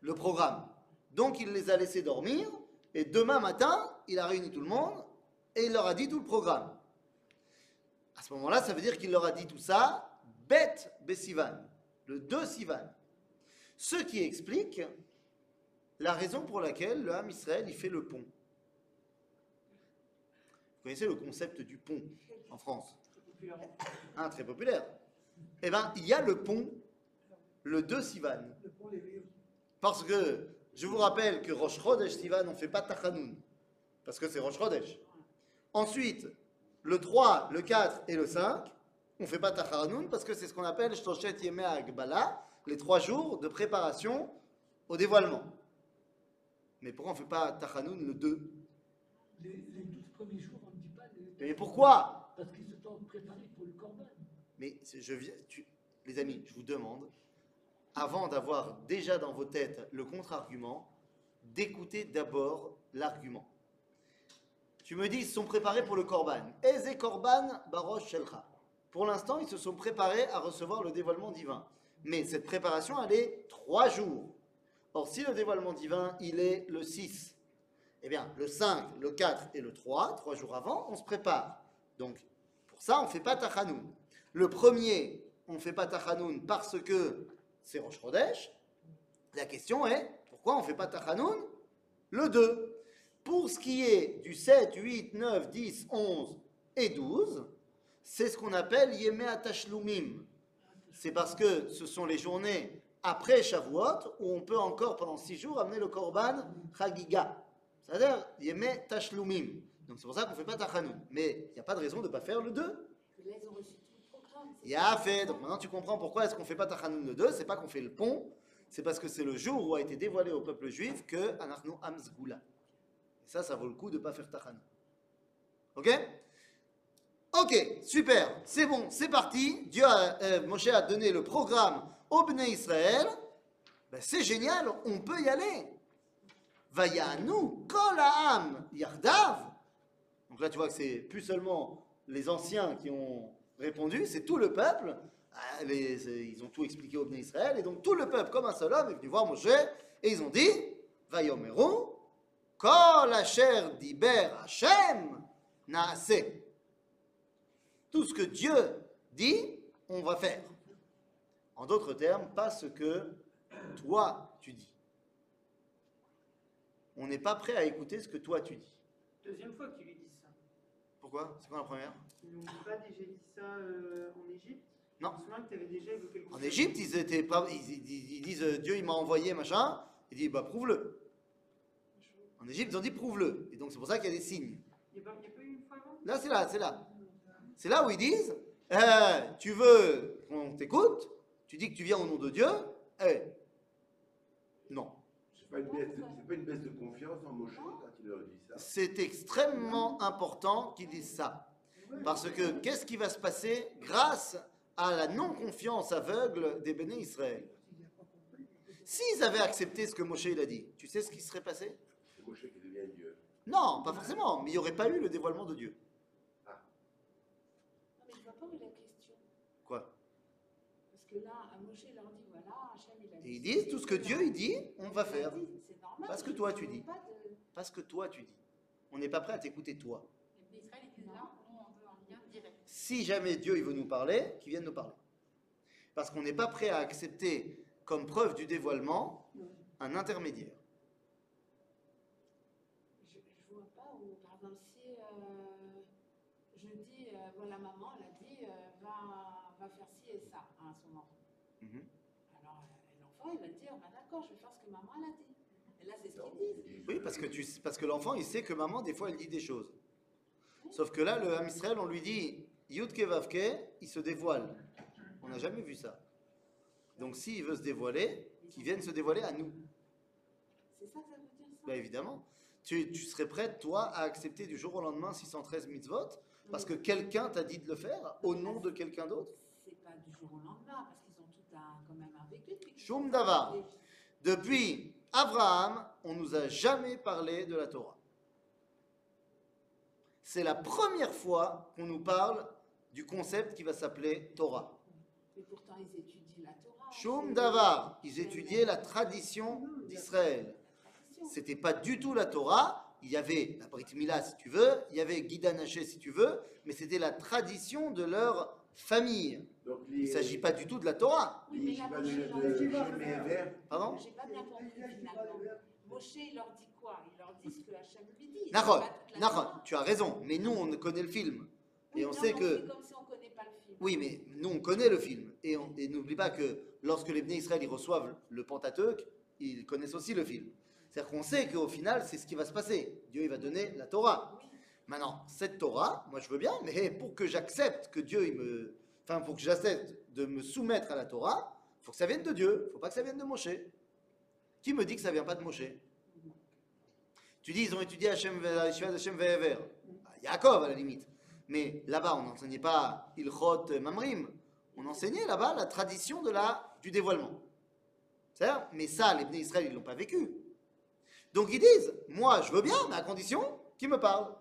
le programme. Donc il les a laissés dormir et demain matin, il a réuni tout le monde et il leur a dit tout le programme. À ce moment-là, ça veut dire qu'il leur a dit tout ça, bête Bessivan, le 2 Sivan. Ce qui explique la raison pour laquelle le Ham Israël il fait le pont. Vous connaissez le concept du pont en France? Un très populaire. Eh bien, il y a le pont, le 2 Sivan. Parce que je vous rappelle que Rosh Chodesh Sivan, on ne fait pas Tachanoun. Parce que c'est Rosh Chodesh. Ensuite, le 3, le 4 et le 5, on ne fait pas Tachanoun parce que c'est ce qu'on appelle Shtoshet Yemei Agbala, les trois jours de préparation au dévoilement. Mais pourquoi on ne fait pas Tachanoun le 2 Les, les 12 premiers jours, on ne dit pas les. Mais pourquoi? Parce qu'ils se sont préparés pour le corban. Mais je viens, tu- les amis, je vous demande, avant d'avoir déjà dans vos têtes le contre-argument, d'écouter d'abord l'argument. Tu me dis, ils se sont préparés pour le Korban. Eze Korban Barosh Shelcha. Pour l'instant, ils se sont préparés à recevoir le dévoilement divin. Mais cette préparation, elle est trois jours. Or, si le dévoilement divin, il est le 6, eh bien, le 5, le 4 et le 3, trois jours avant, on se prépare. Donc, pour ça, on ne fait pas Tachanoun. Le premier, on ne fait pas Tachanoun parce que c'est Rosh Chodesh. La question est, pourquoi on ne fait pas Tachanoun Le 2. Pour ce qui est du 7, 8, 9, 10, 11 et 12, c'est ce qu'on appelle Yemei Tashlumim. C'est parce que ce sont les journées après Shavuot où on peut encore pendant 6 jours amener le Korban Chagiga. C'est-à-dire Yemei Tashlumim. Donc c'est pour ça qu'on ne fait pas Tachanoun. Mais il n'y a pas de raison de ne pas faire le 2. A fait. Donc maintenant tu comprends pourquoi est-ce qu'on fait pas Tachanoun le 2, c'est pas qu'on fait le pont, c'est parce que c'est le jour où a été dévoilé au peuple juif que Anachnu Amzgula. Et ça, ça vaut le coup de pas faire Tachanoun. Ok? Ok, super, c'est bon, c'est parti. Dieu a, euh, Moshe a donné le programme au Bnei Israël. Ben, c'est génial, on peut y aller. Vayanu kol ha'am yardav. Donc là, tu vois que c'est plus seulement les anciens qui ont répondu, c'est tout le peuple. Ah, ils ont tout expliqué au Bnei Israël, et donc tout le peuple, comme un seul homme, est venu voir Moshe, et ils ont dit Vayomeru, Kol asher diber Hashem naase. Tout ce que Dieu dit, on va faire. En d'autres termes, pas ce que toi tu dis. On n'est pas prêt à écouter ce que toi tu dis. Deuxième fois. Pourquoi C'est quoi la première Ils n'ont pas déjà dit ça euh, en Égypte Non. Je me souviens que tu avais déjà évoqué le En. Égypte, ils étaient pas, ils, ils- ils disent euh, Dieu il m'a envoyé machin. Il dit bah prouve-le. En Égypte, ils ont dit prouve-le. Et donc c'est pour ça qu'il y a des signes. Il n'y a, pas- il y a pas eu une fois avant? Là, c'est là, c'est là. C'est là où ils disent euh, tu veux qu'on t'écoute, tu dis que tu viens au nom de Dieu, eh, Non. C'est pas, une baisse de- pas une baisse de confiance en Moshe C'est extrêmement important qu'ils disent ça. Parce que qu'est-ce qui va se passer grâce à la non-confiance aveugle des béné Israël? S'ils avaient accepté ce que Moshe il a dit, tu sais ce qui serait passé? C'est Moshe qui devient Dieu. Non, pas forcément, mais il n'y aurait pas eu le dévoilement de Dieu. Non, mais je vois pas où est la question. Quoi? Parce que là, à Moshe, il leur dit voilà, Hachem, il a dit. Et ils disent tout ce que Dieu il dit, on va faire. dit, C'est normal. Parce que toi, tu dis. pas de- Parce que toi tu dis. On n'est pas prêt à t'écouter toi. Les Israël, ils disent là, nous, on veut un lien direct. Si jamais Dieu il veut nous parler, qu'il vienne nous parler. Parce qu'on n'est pas prêt à accepter comme preuve du dévoilement un intermédiaire. Je ne vois pas où, par exemple, si euh, je dis, euh, voilà, maman, elle a dit, euh, va, va faire ci et ça à son enfant. Mhm. Alors, l'enfant, il va dire, bah, d'accord, je vais faire ce que maman, elle a dit. Et là, c'est ce qu'ils il disent. Oui, parce que, tu, parce que l'enfant, il sait que maman, des fois, elle dit des choses. Sauf que là, le Ham Israël, on lui dit Yudke Vavke, il se dévoile. On n'a jamais vu ça. Donc, s'il veut se dévoiler, qu'il vienne se dévoiler à nous. C'est ça que ça veut dire, ça? Bien évidemment. Tu, tu serais prête, toi, à accepter du jour au lendemain 613 mitzvot parce que quelqu'un t'a dit de le faire au nom de quelqu'un d'autre? C'est pas du jour au lendemain, parce qu'ils ont tout un, quand même un vécu. depuis Abraham, on nous a jamais parlé de la Torah. C'est la première fois qu'on nous parle du concept qui va s'appeler Torah. Mais pourtant, ils étudient la Torah. Shum davar, ils étudiaient la tradition d'Israël. C'était pas du tout la Torah. Il y avait la Brit Mila si tu veux, il y avait Guida Naché si tu veux, mais c'était la tradition de leur famille. Donc, Il ne s'agit pas du tout de la Torah. Oui, mais de, de. Pardon J'ai pas bien compris finalement. Moshe, il leur dit quoi? Il leur dit ce que Hachem lui dit. Nahon, Nahon, tu as raison, mais nous on connaît le film. Oui, Et on non, sait que. C'est comme si on connaît pas le film. Oui, mais nous on connaît le film. Et, n'oublie pas que lorsque les Bnei Israël ils reçoivent le Pentateuque, ils connaissent aussi le film. C'est-à-dire qu'on sait qu'au final, c'est ce qui va se passer. Dieu il va donner la Torah. Oui. Maintenant, cette Torah, moi je veux bien, mais pour que j'accepte que Dieu, il me. Enfin, pour que j'accepte de me soumettre à la Torah, il faut que ça vienne de Dieu, il faut pas que ça vienne de Moshe. Qui me dit que ça vient pas de Moshe? Tu dis, ils ont étudié Hachem Ve- Hachem Ve'ever. Bah, Yaakov à la limite. Mais là-bas, on n'enseignait pas Ilchot Mamrim. On enseignait là-bas la tradition de la, du dévoilement. C'est ça Mais ça, les Bnei Israël, ils ne l'ont pas vécu. Donc ils disent, moi je veux bien, mais à condition qu'ils me parlent.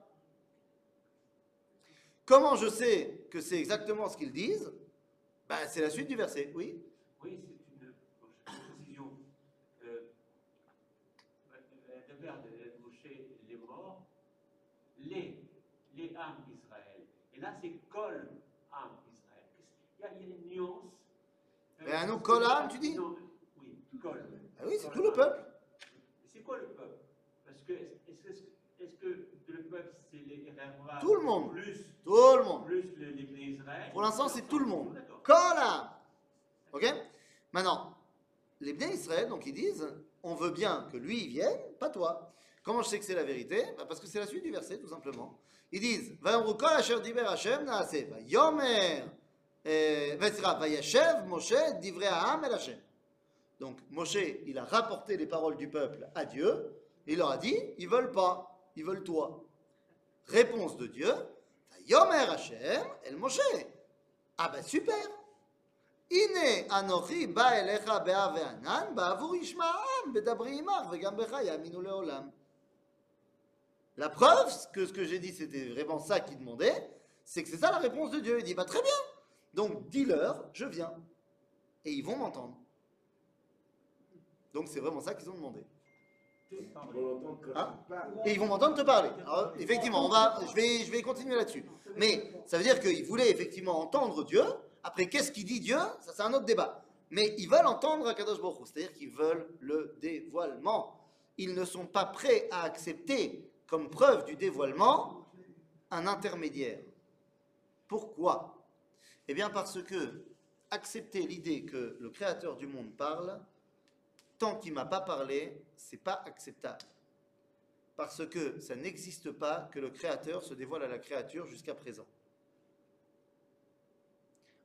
Comment je sais que c'est exactement ce qu'ils disent? Bah, C'est la suite du verset, oui. Oui, c'est une précision. Euh, le vers de Moshe, les morts, les, les âmes d'Israël. Et là, c'est Kol âme d'Israël. Il y, a, il y a une nuance. Euh, nous, parce Kol âme, tu dis? Non, Oui, Kol. Ah oui, c'est tout le peuple. C'est quoi le peuple? Parce que, est-ce que, est-ce que le peuple, c'est les Rémois Tout le monde. Plus, Tout le monde. plus Pour l'instant, c'est tout le monde. Kolam Ok? Maintenant, les Bnei Israël, donc ils disent on veut bien que lui vienne, pas toi. Comment je sais que c'est la vérité? Bah, Parce que c'est la suite du verset, tout simplement. Ils disent. Donc Moshe, il a rapporté les paroles du peuple à Dieu. Il leur a dit ils veulent pas, ils veulent toi. Réponse de Dieu, Ah ben super. Ine ba leolam. La preuve que ce que j'ai dit c'était vraiment ça qu'il demandait, c'est que c'est ça la réponse de Dieu. Il dit bah très bien. Donc dis-leur, je viens. Et ils vont m'entendre. Donc c'est vraiment ça qu'ils ont demandé. Parle. Et ils vont m'entendre te parler. Effectivement, on va, je, vais, je vais continuer là-dessus. Mais ça veut dire qu'ils voulaient effectivement entendre Dieu. Après, qu'est-ce qu'il dit Dieu? Ça, c'est un autre débat. Mais ils veulent entendre Akadosh Baruch. C'est-à-dire qu'ils veulent le dévoilement. Ils ne sont pas prêts à accepter comme preuve du dévoilement un intermédiaire. Pourquoi? Eh bien parce que accepter l'idée que le Créateur du monde parle, tant qu'il m'a pas parlé, c'est pas acceptable. Parce que ça n'existe pas que le Créateur se dévoile à la créature jusqu'à présent.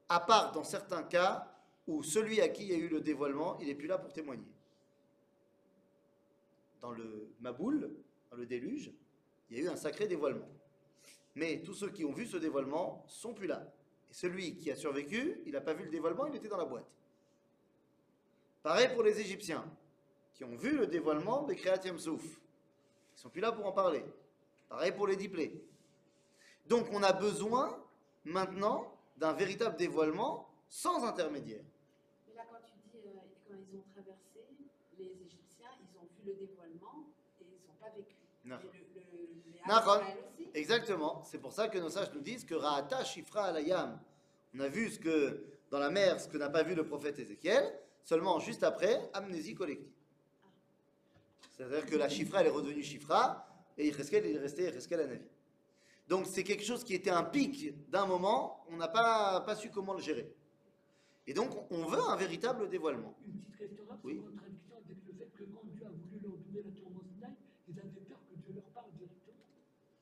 À part dans certains cas où celui à qui il y a eu le dévoilement, il n'est plus là pour témoigner. dans le Maboul, dans le déluge, il y a eu un sacré dévoilement. Mais tous ceux qui ont vu ce dévoilement sont plus là. Et celui qui a survécu, il n'a pas vu le dévoilement, il était dans la boîte. Pareil pour les Égyptiens, qui ont vu le dévoilement des Créatium Souf. Ils sont plus là pour en parler. Pareil pour les diplés. Donc on a besoin maintenant d'un véritable dévoilement sans intermédiaire. Mais là, quand tu dis, euh, quand ils ont traversé, les Égyptiens, ils ont vu le dévoilement et ils n'ont pas vécu. Non. Le, le. Exactement. C'est pour ça que nos sages nous disent que Raata Shifra Alayam. On a vu ce que dans la mer, ce que n'a pas vu le prophète Ézéchiel, seulement juste après, amnésie collective. C'est-à-dire que la Shifra, elle est redevenue Shifra, et Yecheskel, il est resté Yecheskel Anavi. Donc c'est quelque chose qui était un pic d'un moment, on n'a pas, pas su comment le gérer. Et donc on veut un véritable dévoilement. Une petite question là, c'est Oui. en contradiction avec le fait que quand Dieu a voulu leur donner la tour Sinaï, ils avaient peur que Dieu leur parle directement.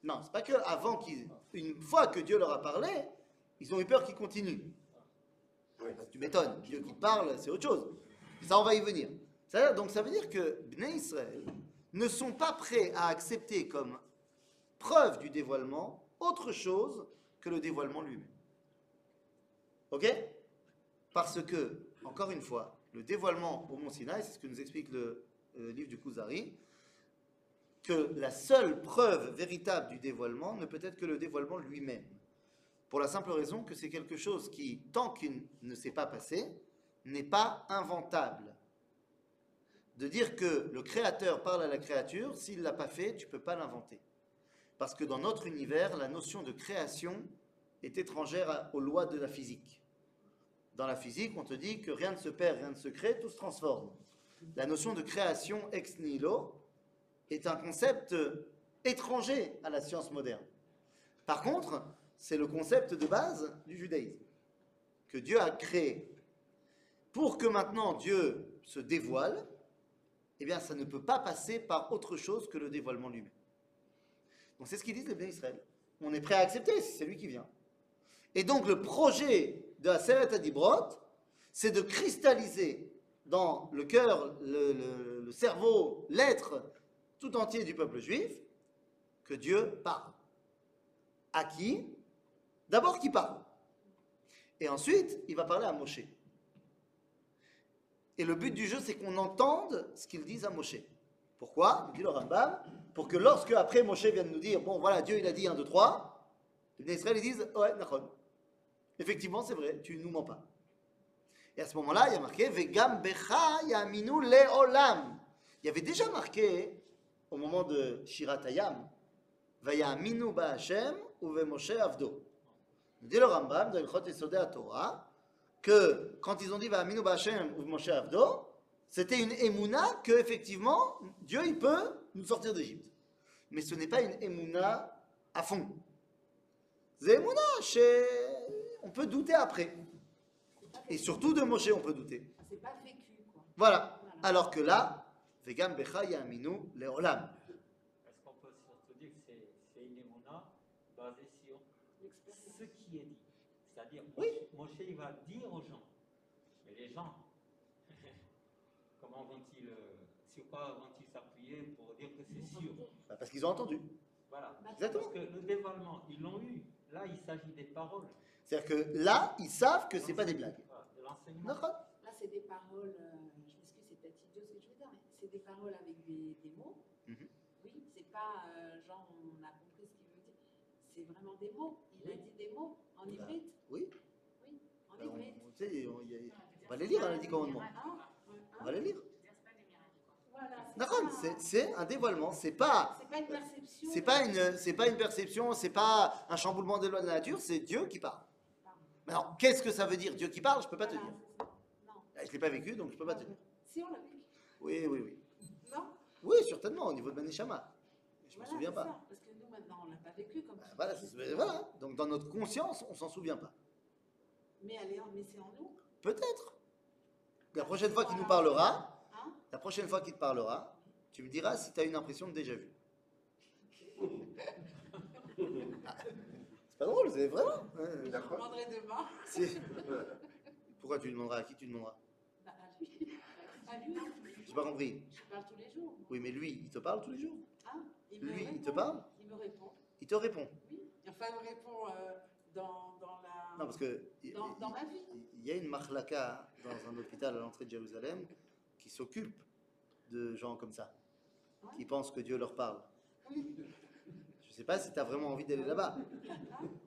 Non, c'est pas que avant qu'ils, une fois que Dieu leur a parlé, ils ont eu peur Ouais. Tu m'étonnes, Dieu qui parle, c'est autre chose. Ça, on va y venir. Donc ça veut dire que Bnei Israël ne sont pas prêts à accepter comme preuve du dévoilement autre chose que le dévoilement lui-même. Ok? Parce que, encore une fois, le dévoilement au Mont Sinaï, c'est ce que nous explique le, euh, livre du Kuzari, que la seule preuve véritable du dévoilement ne peut être que le dévoilement lui-même. Pour la simple raison que c'est quelque chose qui, tant qu'il ne s'est pas passé, n'est pas inventable. De dire que le créateur parle à la créature, s'il ne l'a pas fait, tu ne peux pas l'inventer. Parce que dans notre univers, la notion de création est étrangère aux lois de la physique. Dans la physique, on te dit que rien ne se perd, rien ne se crée, tout se transforme. La notion de création ex nihilo est un concept étranger à la science moderne. Par contre, c'est le concept de base du judaïsme, que Dieu a créé. Pour que maintenant Dieu se dévoile, eh bien, ça ne peut pas passer par autre chose que le dévoilement lui-même. Donc c'est ce qu'ils disent les bénis Israël. On est prêt à accepter si c'est lui qui vient. Et donc le projet de la Seret Adibrot, c'est de cristalliser dans le cœur, le cerveau, l'être tout entier du peuple juif, que Dieu parle. À qui? D'abord qui parle. Et ensuite, il va parler à Moshe. Et le but du jeu, c'est qu'on entende ce qu'ils disent à Moshe. Pourquoi? Dit le Rambam, pour que lorsque après Moshe vienne nous dire, bon voilà, Dieu il a dit 1, 2, 3, les Israël ils disent, ouais, nachon. Effectivement, c'est vrai, tu ne nous mens pas. Et à ce moment-là, il y a marqué, Vegam becha yaminu leolam. Il y avait déjà marqué, au moment de Shirat Hayam, Vayaminu ba Hashem uve Moshe avdo. Dit le Rambam dans Ilchot Yesodei Torah que quand ils ont dit Vayaminu ba Hashem uve Moshe avdo, c'était une émouna que effectivement Dieu il peut nous sortir d'Égypte. Mais ce n'est pas une émouna à fond. C'est émouna chez... on peut douter après. Et surtout de Moshe on peut douter. C'est pas vécu, quoi. Voilà. Alors que là, Vegam becha yaminu leolam. Est-ce qu'on peut surtout dire que c'est c'est une émona basée sur ce qui est dit Oui. Moshe, il va dire aux gens, mais les gens, comment vont-ils, euh, sur quoi vont-ils s'appuyer pour dire que c'est sûr? Bah, Parce qu'ils ont entendu. Voilà. Exactement. Parce que le dévoilement, ils l'ont eu. Là, il s'agit des paroles, C'est-à-dire que là, ils savent que c'est pas des blagues. De l'enseignement. Là, c'est des paroles, euh, je m'excuse, c'est peut-être idiot ce que je veux dire, mais c'est des paroles avec des, des mots. Mhm. Oui, c'est pas euh, genre on a compris ce qu'il veut dire. C'est vraiment des mots. Il a dit des mots en hybride. Oui. On, hybride. on sait, on, y a- on va les lire, hein, les dix commandements. Hein On va les lire. Voilà, c'est un dévoilement. C'est pas, C'est pas une perception. c'est pas une, c'est pas une perception. C'est pas un chamboulement des lois de la nature. C'est Dieu qui parle. Alors, qu'est-ce que ça veut dire Dieu qui parle Je peux pas te Voilà, dire. c'est ça. Non. Je l'ai pas vécu, donc je peux pas te dire. Si on l'a vécu. Oui, oui, oui. Non Oui, certainement, au niveau de Maneshama. Je me Voilà, souviens pas. ça. Maintenant, on l'a pas vécu comme Bah, tu Voilà, voilà. Donc dans notre conscience, on s'en souvient pas. Mais, en- mais c'est en nous. Peut-être. La prochaine fois qu'il nous parlera, Hein la prochaine fois qu'il te parlera, tu me diras si tu as une impression de déjà vu. Ah, c'est pas drôle, c'est vraiment. Ouais, Je demanderai demain. Pourquoi tu demanderas? À qui tu demanderas? Bah, à lui. À lui. Je J'ai pas compris. Je parle tous les jours. Oui, mais lui, il te parle tous les jours Ah, il Lui, il te parle Il me répond. Il te répond. Oui. Enfin, il me répond euh, dans, dans la. Non, parce que dans, dans ma vie. il y a une marlaka dans un hôpital à l'entrée de Jérusalem qui s'occupe de gens comme ça, qui pensent que Dieu leur parle. Oui. Je sais pas si tu as vraiment envie d'aller là-bas.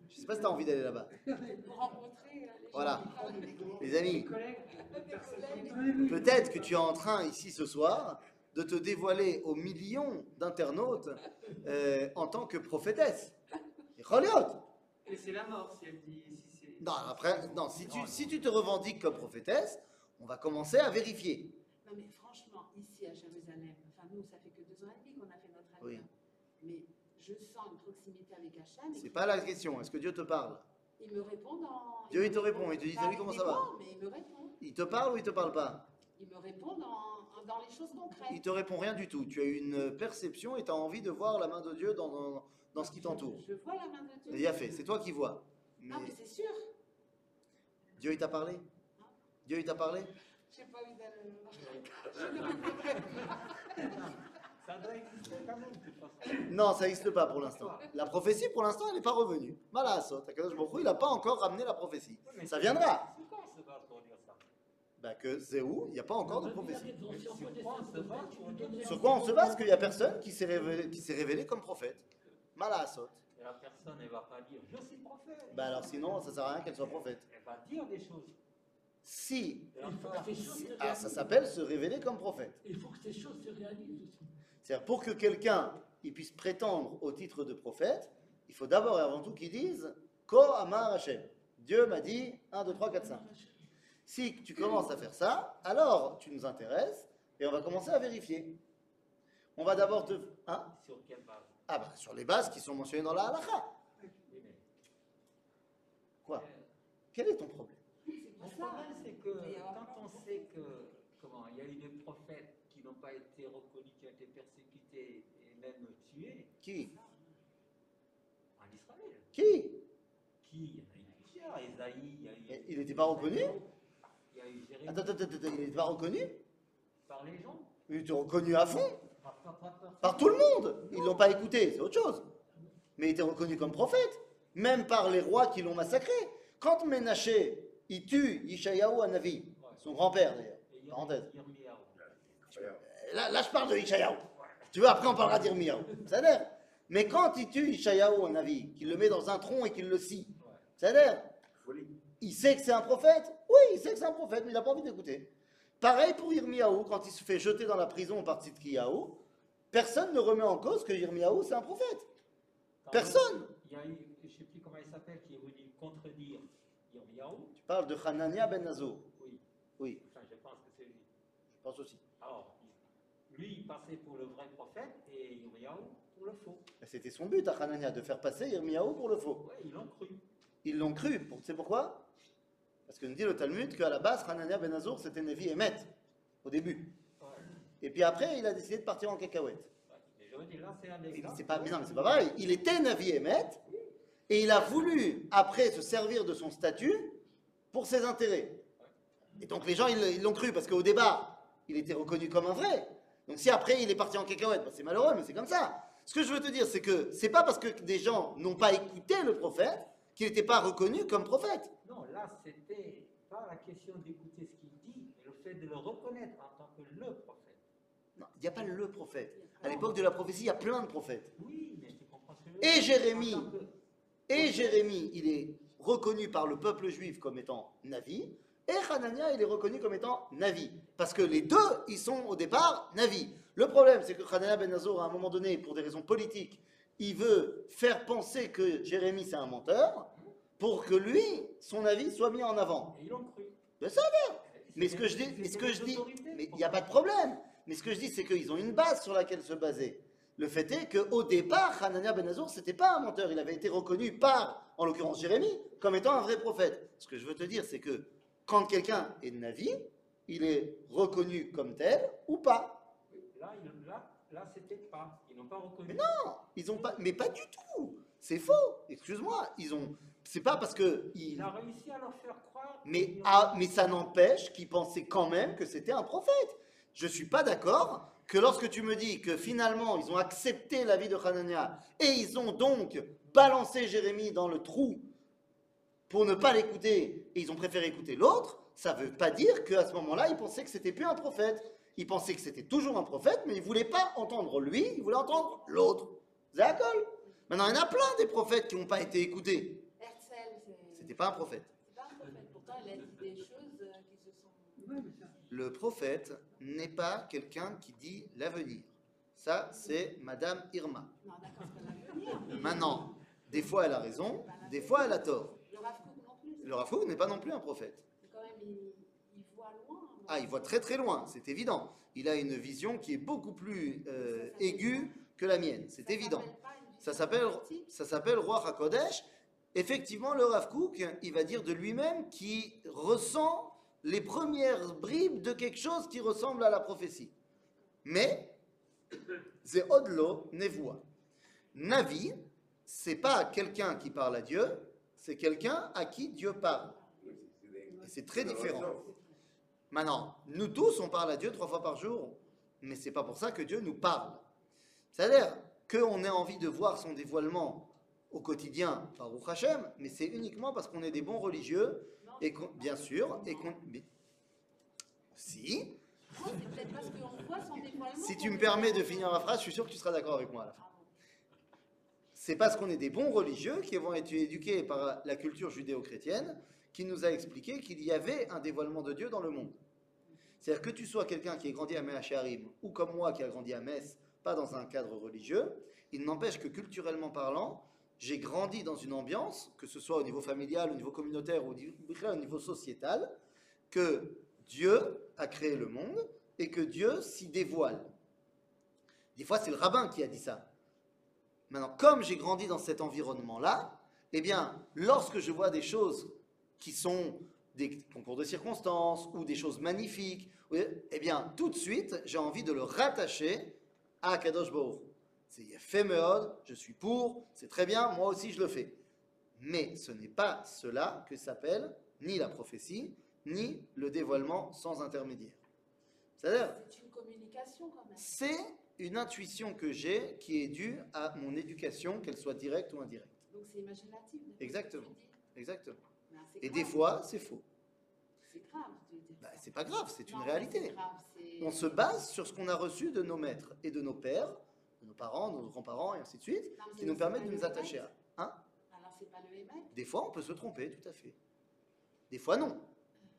Je sais pas si tu as envie d'aller là-bas. Pour rencontrer euh, les Voilà. gens. Les amis, peut-être que tu es en train ici ce soir de te dévoiler aux millions d'internautes euh, en tant que prophétesse. Et Choliot. Et c'est la mort si elle dit. Si c'est... Non, après, non, si tu, si tu te revendiques comme prophétesse, on va commencer à vérifier. Non, mais franchement, ici à Jérusalem, enfin, nous, ça fait que deux ans et demi qu'on a fait notre alpha. Oui. Mais je sens une proximité avec Hachem. C'est pas la question. Est-ce que Dieu te parle? Il me répond dans. Dieu, il te répond, il te dit, Pas salut, comment ça va? Mais il me répond. Il te parle ou il te parle pas? Il me répond dans, dans les choses concrètes. Il te répond rien du tout. Tu as une perception et tu as envie de voir la main de Dieu dans, dans, dans ce qui t'entoure. Je vois la main de Dieu. Il a fait, c'est toi qui vois. Mais Non, mais c'est sûr. Dieu, il t'a parlé? Dieu, il t'a parlé? Je n'ai pas eu d'aller. Je ne répondrai pas. Ça doit exister quand même, de toute façon. Non, ça n'existe pas pour l'instant. La prophétie, pour l'instant, elle n'est pas revenue. Hu, il n'a pas encore ramené la prophétie. Ça c'est- viendra. Bah que c'est où Il n'y a pas encore de prophétie. Sur quoi on se base? Qu'il n'y a personne qui s'est révélé, comme prophète. Malasot. Et la personne, elle va pas dire je suis prophète. Bah alors sinon, ça sert à rien qu'elle soit prophète. Elle va dire des choses. Si, ah, ça s'appelle se révéler comme prophète. Il faut que ces choses se réalisent aussi. C'est-à-dire, pour que quelqu'un il puisse prétendre au titre de prophète, il faut d'abord et avant tout qu'il dise Ko Amar Hashem. Dieu m'a dit 1, 2, 3, 4, 5. Si tu commences à faire ça, alors tu nous intéresses et on va commencer à vérifier. On va d'abord te. Hein Sur quelle base? Ah bah sur les bases qui sont mentionnées dans la halakha. Quoi? Quel est ton problème? Mon problème, c'est que quand on sait que, comment, il y a eu des prophètes qui n'ont pas été reconnus, qui ont été persécutés et même tués Qui? En Israël. Qui? Qui? Il y en a eu plusieurs. Esaïe, il y a eu. Et Il n'était pas reconnu? Attends, attends, attends, il n'était pas reconnu Par les gens? Il était reconnu à fond Par, par, par, par- par tout le monde. Ils l'ont pas écouté, c'est autre chose. Mais il était reconnu comme prophète, même par les rois qui l'ont massacré. Quand Ménaché, il tue Ishayahu Hanavi, son grand-père d'ailleurs, parenthèse. Incroyable. Là, là, je parle de Ishayahu. Tu vois, après on parlera d'Irmiyahu. Ça a. Mais quand il tue Ishayahu Hanavi, qu'il le met dans un tronc et qu'il le scie, Ouais. ça a l'air. Folie. Il sait que c'est un prophète Oui, il sait que c'est un prophète, mais il n'a pas envie d'écouter. Pareil pour Irmiyahu, quand il se fait jeter dans la prison par Tzidkiyahu, personne ne remet en cause que Irmiyahu c'est un prophète. Personne Il y a eu, je ne sais plus comment il s'appelle, qui est venu contredire Yirmiyahu. Tu parles de Hanania ben Nazo. Oui. Oui, Enfin, je pense que c'est lui. je pense aussi. Alors, lui, il passait pour le vrai prophète et Yirmiyahu pour le faux. C'était son but à Hanania, de faire passer Irmiyahu pour le faux. Ouais, ils l'ont cru. Ils l'ont cru. Sais pourquoi? Parce que nous dit le Talmud qu'à la base, Hanania ben Nazour, c'était Nevi Emet, au début. Et puis après, il a décidé de partir en cacahuète. C'est pas, mais non, mais c'est pas pareil. Il était Navi Emet, et il a voulu, après, se servir de son statut pour ses intérêts. Et donc les gens, ils ils l'ont cru, parce qu'au débat, il était reconnu comme un vrai. Donc si après, il est parti en cacahuète, bah, c'est malheureux, mais c'est comme ça. Ce que je veux te dire, c'est que c'est pas parce que des gens n'ont pas écouté le prophète qu'il n'était pas reconnu comme prophète. Non, là, c'était pas la question d'écouter ce qu'il dit, mais le fait de le reconnaître en tant que le prophète. Non, il n'y a pas le prophète. À l'époque de la prophétie, il y a plein de prophètes. Oui, mais tu comprends ce que je veux Et Jérémie. Que- Et Jérémie, il est reconnu par le peuple juif comme étant Navi, et Hanania, il est reconnu comme étant Navi. Parce que les deux, ils sont au départ Navi. Le problème, c'est que Hanania Ben Azor, à un moment donné, pour des raisons politiques, il veut faire penser que Jérémie, c'est un menteur, pour que lui, son avis soit mis en avant. Et ils l'ont cru. Ben, ça a l'air. Mais ce que je dis, mais ce que je dis, mais il n'y a pas de problème. Mais ce que je dis, c'est qu'ils ont une base sur laquelle se baser. Le fait est qu'au départ, Hanania Ben Azour, c'était pas un menteur. Il avait été reconnu par, en l'occurrence Jérémie, comme étant un vrai prophète. Ce que je veux te dire, c'est que quand quelqu'un est Navi, il est reconnu comme tel ou pas. Là, là, là c'était pas. Ils n'ont pas reconnu. Mais non, ils ont pas, mais pas du tout. C'est faux. Excuse-moi, ils ont. C'est pas parce que Il a réussi à leur faire croire. Mais, ah, mais ça n'empêche qu'ils pensaient quand même que c'était un prophète. je ne suis pas d'accord que lorsque tu me dis que finalement ils ont accepté l'avis de Hanania et ils ont donc balancé Jérémie dans le trou pour ne pas l'écouter et ils ont préféré écouter l'autre, ça ne veut pas dire qu'à ce moment-là, ils pensaient que c'était plus un prophète. Ils pensaient que c'était toujours un prophète, mais ils ne voulaient pas entendre lui, ils voulaient entendre l'autre. D'accord Maintenant, il y en a plein des prophètes qui n'ont pas été écoutés. C'était pas un prophète. c'est pas un prophète. Pourtant, il a dit des choses euh, qui se sont. Le prophète n'est pas quelqu'un qui dit l'avenir. Ça, c'est Madame Irma. Non, pas Maintenant, des fois elle a raison, des fois elle a tort. Le Kook n'est pas non plus un prophète. C'est quand même, il, il voit loin. hein. Ah, il voit très très loin, c'est évident. Il a une vision qui est beaucoup plus euh, aiguë que la mienne, c'est évident. Ça s'appelle, ça s'appelle Roi HaKodesh. Effectivement, le Rav Kook, il va dire de lui-même qu'il ressent les premières bribes de quelque chose qui ressemble à la prophétie. Mais, c'est Odlo Nevoa. Navi, c'est pas quelqu'un qui parle à Dieu, c'est quelqu'un à qui Dieu parle. Et c'est très différent. Maintenant, nous tous, on parle à Dieu trois fois par jour, mais c'est pas pour ça que Dieu nous parle. C'est-à-dire qu'on ait envie de voir son dévoilement au quotidien par Ruch Hashem, mais c'est uniquement parce qu'on est des bons religieux, et bien sûr, et qu'on... Si, Non, parce voit son si tu me permets de finir ma phrase, je suis sûr que tu seras d'accord avec moi à la fin. C'est parce qu'on est des bons religieux qui vont être éduqués par la culture judéo-chrétienne qui nous a expliqué qu'il y avait un dévoilement de Dieu dans le monde. C'est-à-dire que tu sois quelqu'un qui est grandi à Mehacharim ou comme moi qui a grandi à Metz, pas dans un cadre religieux, il n'empêche que culturellement parlant, j'ai grandi dans une ambiance, que ce soit au niveau familial, au niveau communautaire ou au niveau sociétal, que Dieu a créé le monde et que Dieu s'y dévoile. Des fois, c'est le rabbin qui a dit ça. Maintenant, comme j'ai grandi dans cet environnement-là, eh bien, lorsque je vois des choses qui sont des concours de circonstances ou des choses magnifiques, eh bien, tout de suite, j'ai envie de le rattacher à Kadosh Baruch. C'est fait je suis pour, c'est très bien, moi aussi je le fais. Mais ce n'est pas cela que s'appelle ni la prophétie, ni le dévoilement sans intermédiaire. C'est-à-dire, C'est une communication quand même. c'est une intuition que j'ai qui est due à mon éducation, qu'elle soit directe ou indirecte. Donc c'est imaginatif. Exactement. Exactement. Et des fois, c'est faux. C'est grave Bah, c'est pas grave, c'est une Non, réalité. grave, On se base sur ce qu'on a reçu de nos maîtres et de nos pères, de nos parents, de nos grands-parents et ainsi de suite, Non, qui nous permettent de nous attacher à. Hein? Alors c'est pas le Hémet. Des fois, on peut se tromper, tout à fait. Des fois, non.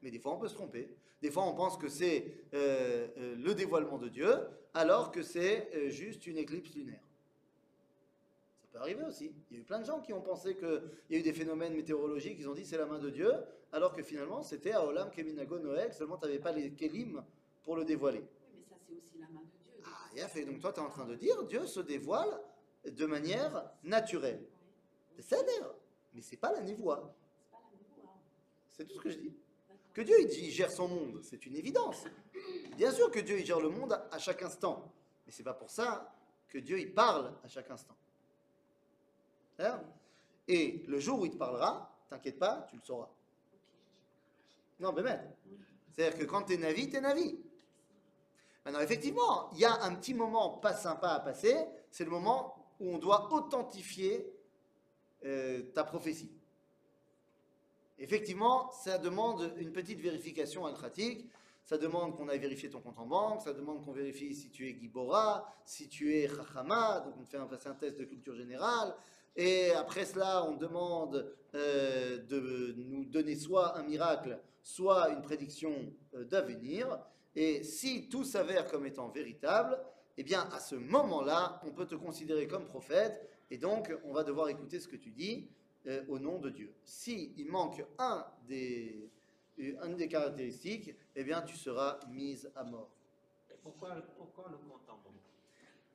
Mais des fois, on peut se tromper. Des fois, on pense que c'est euh, euh, le dévoilement de Dieu, alors que c'est euh, juste une éclipse lunaire. Ça peut arriver aussi. Il y a eu plein de gens qui ont pensé qu'il y a eu des phénomènes météorologiques, ils ont dit c'est la main de Dieu, alors que finalement, c'était à Olam Keminago Noël, seulement tu n'avais pas les Kélim pour le dévoiler. Oui, mais ça c'est aussi la main de Dieu. Ah, et fait. Donc toi, tu es en train de dire Dieu se dévoile de manière naturelle. C'est l'air, mais c'est pas la névoie. C'est pas la névoie. C'est tout ce que je dis. Que Dieu il, gère son monde, c'est une évidence. Bien sûr que Dieu il gère le monde à, à chaque instant, mais c'est pas pour ça que Dieu il parle à chaque instant. Et le jour où il te parlera, t'inquiète pas, tu le sauras. Non, mais même. C'est-à-dire que quand tu es navi, tu es navi. Maintenant, effectivement, il y a un petit moment pas sympa à passer, c'est le moment où on doit authentifier euh, ta prophétie. Effectivement, ça demande une petite vérification alcratique, ça demande qu'on aille vérifier ton compte en banque, ça demande qu'on vérifie si tu es Gibora, si tu es Chachama, donc on te fait un, un test de culture générale, et après cela, on demande euh, de nous donner soit un miracle, soit une prédiction euh, d'avenir. Et si tout s'avère comme étant véritable, eh bien, à ce moment-là, on peut te considérer comme prophète, et donc on va devoir écouter ce que tu dis euh, au nom de Dieu. Si il manque un des, une des caractéristiques, eh bien, tu seras mise à mort. Pourquoi, pourquoi le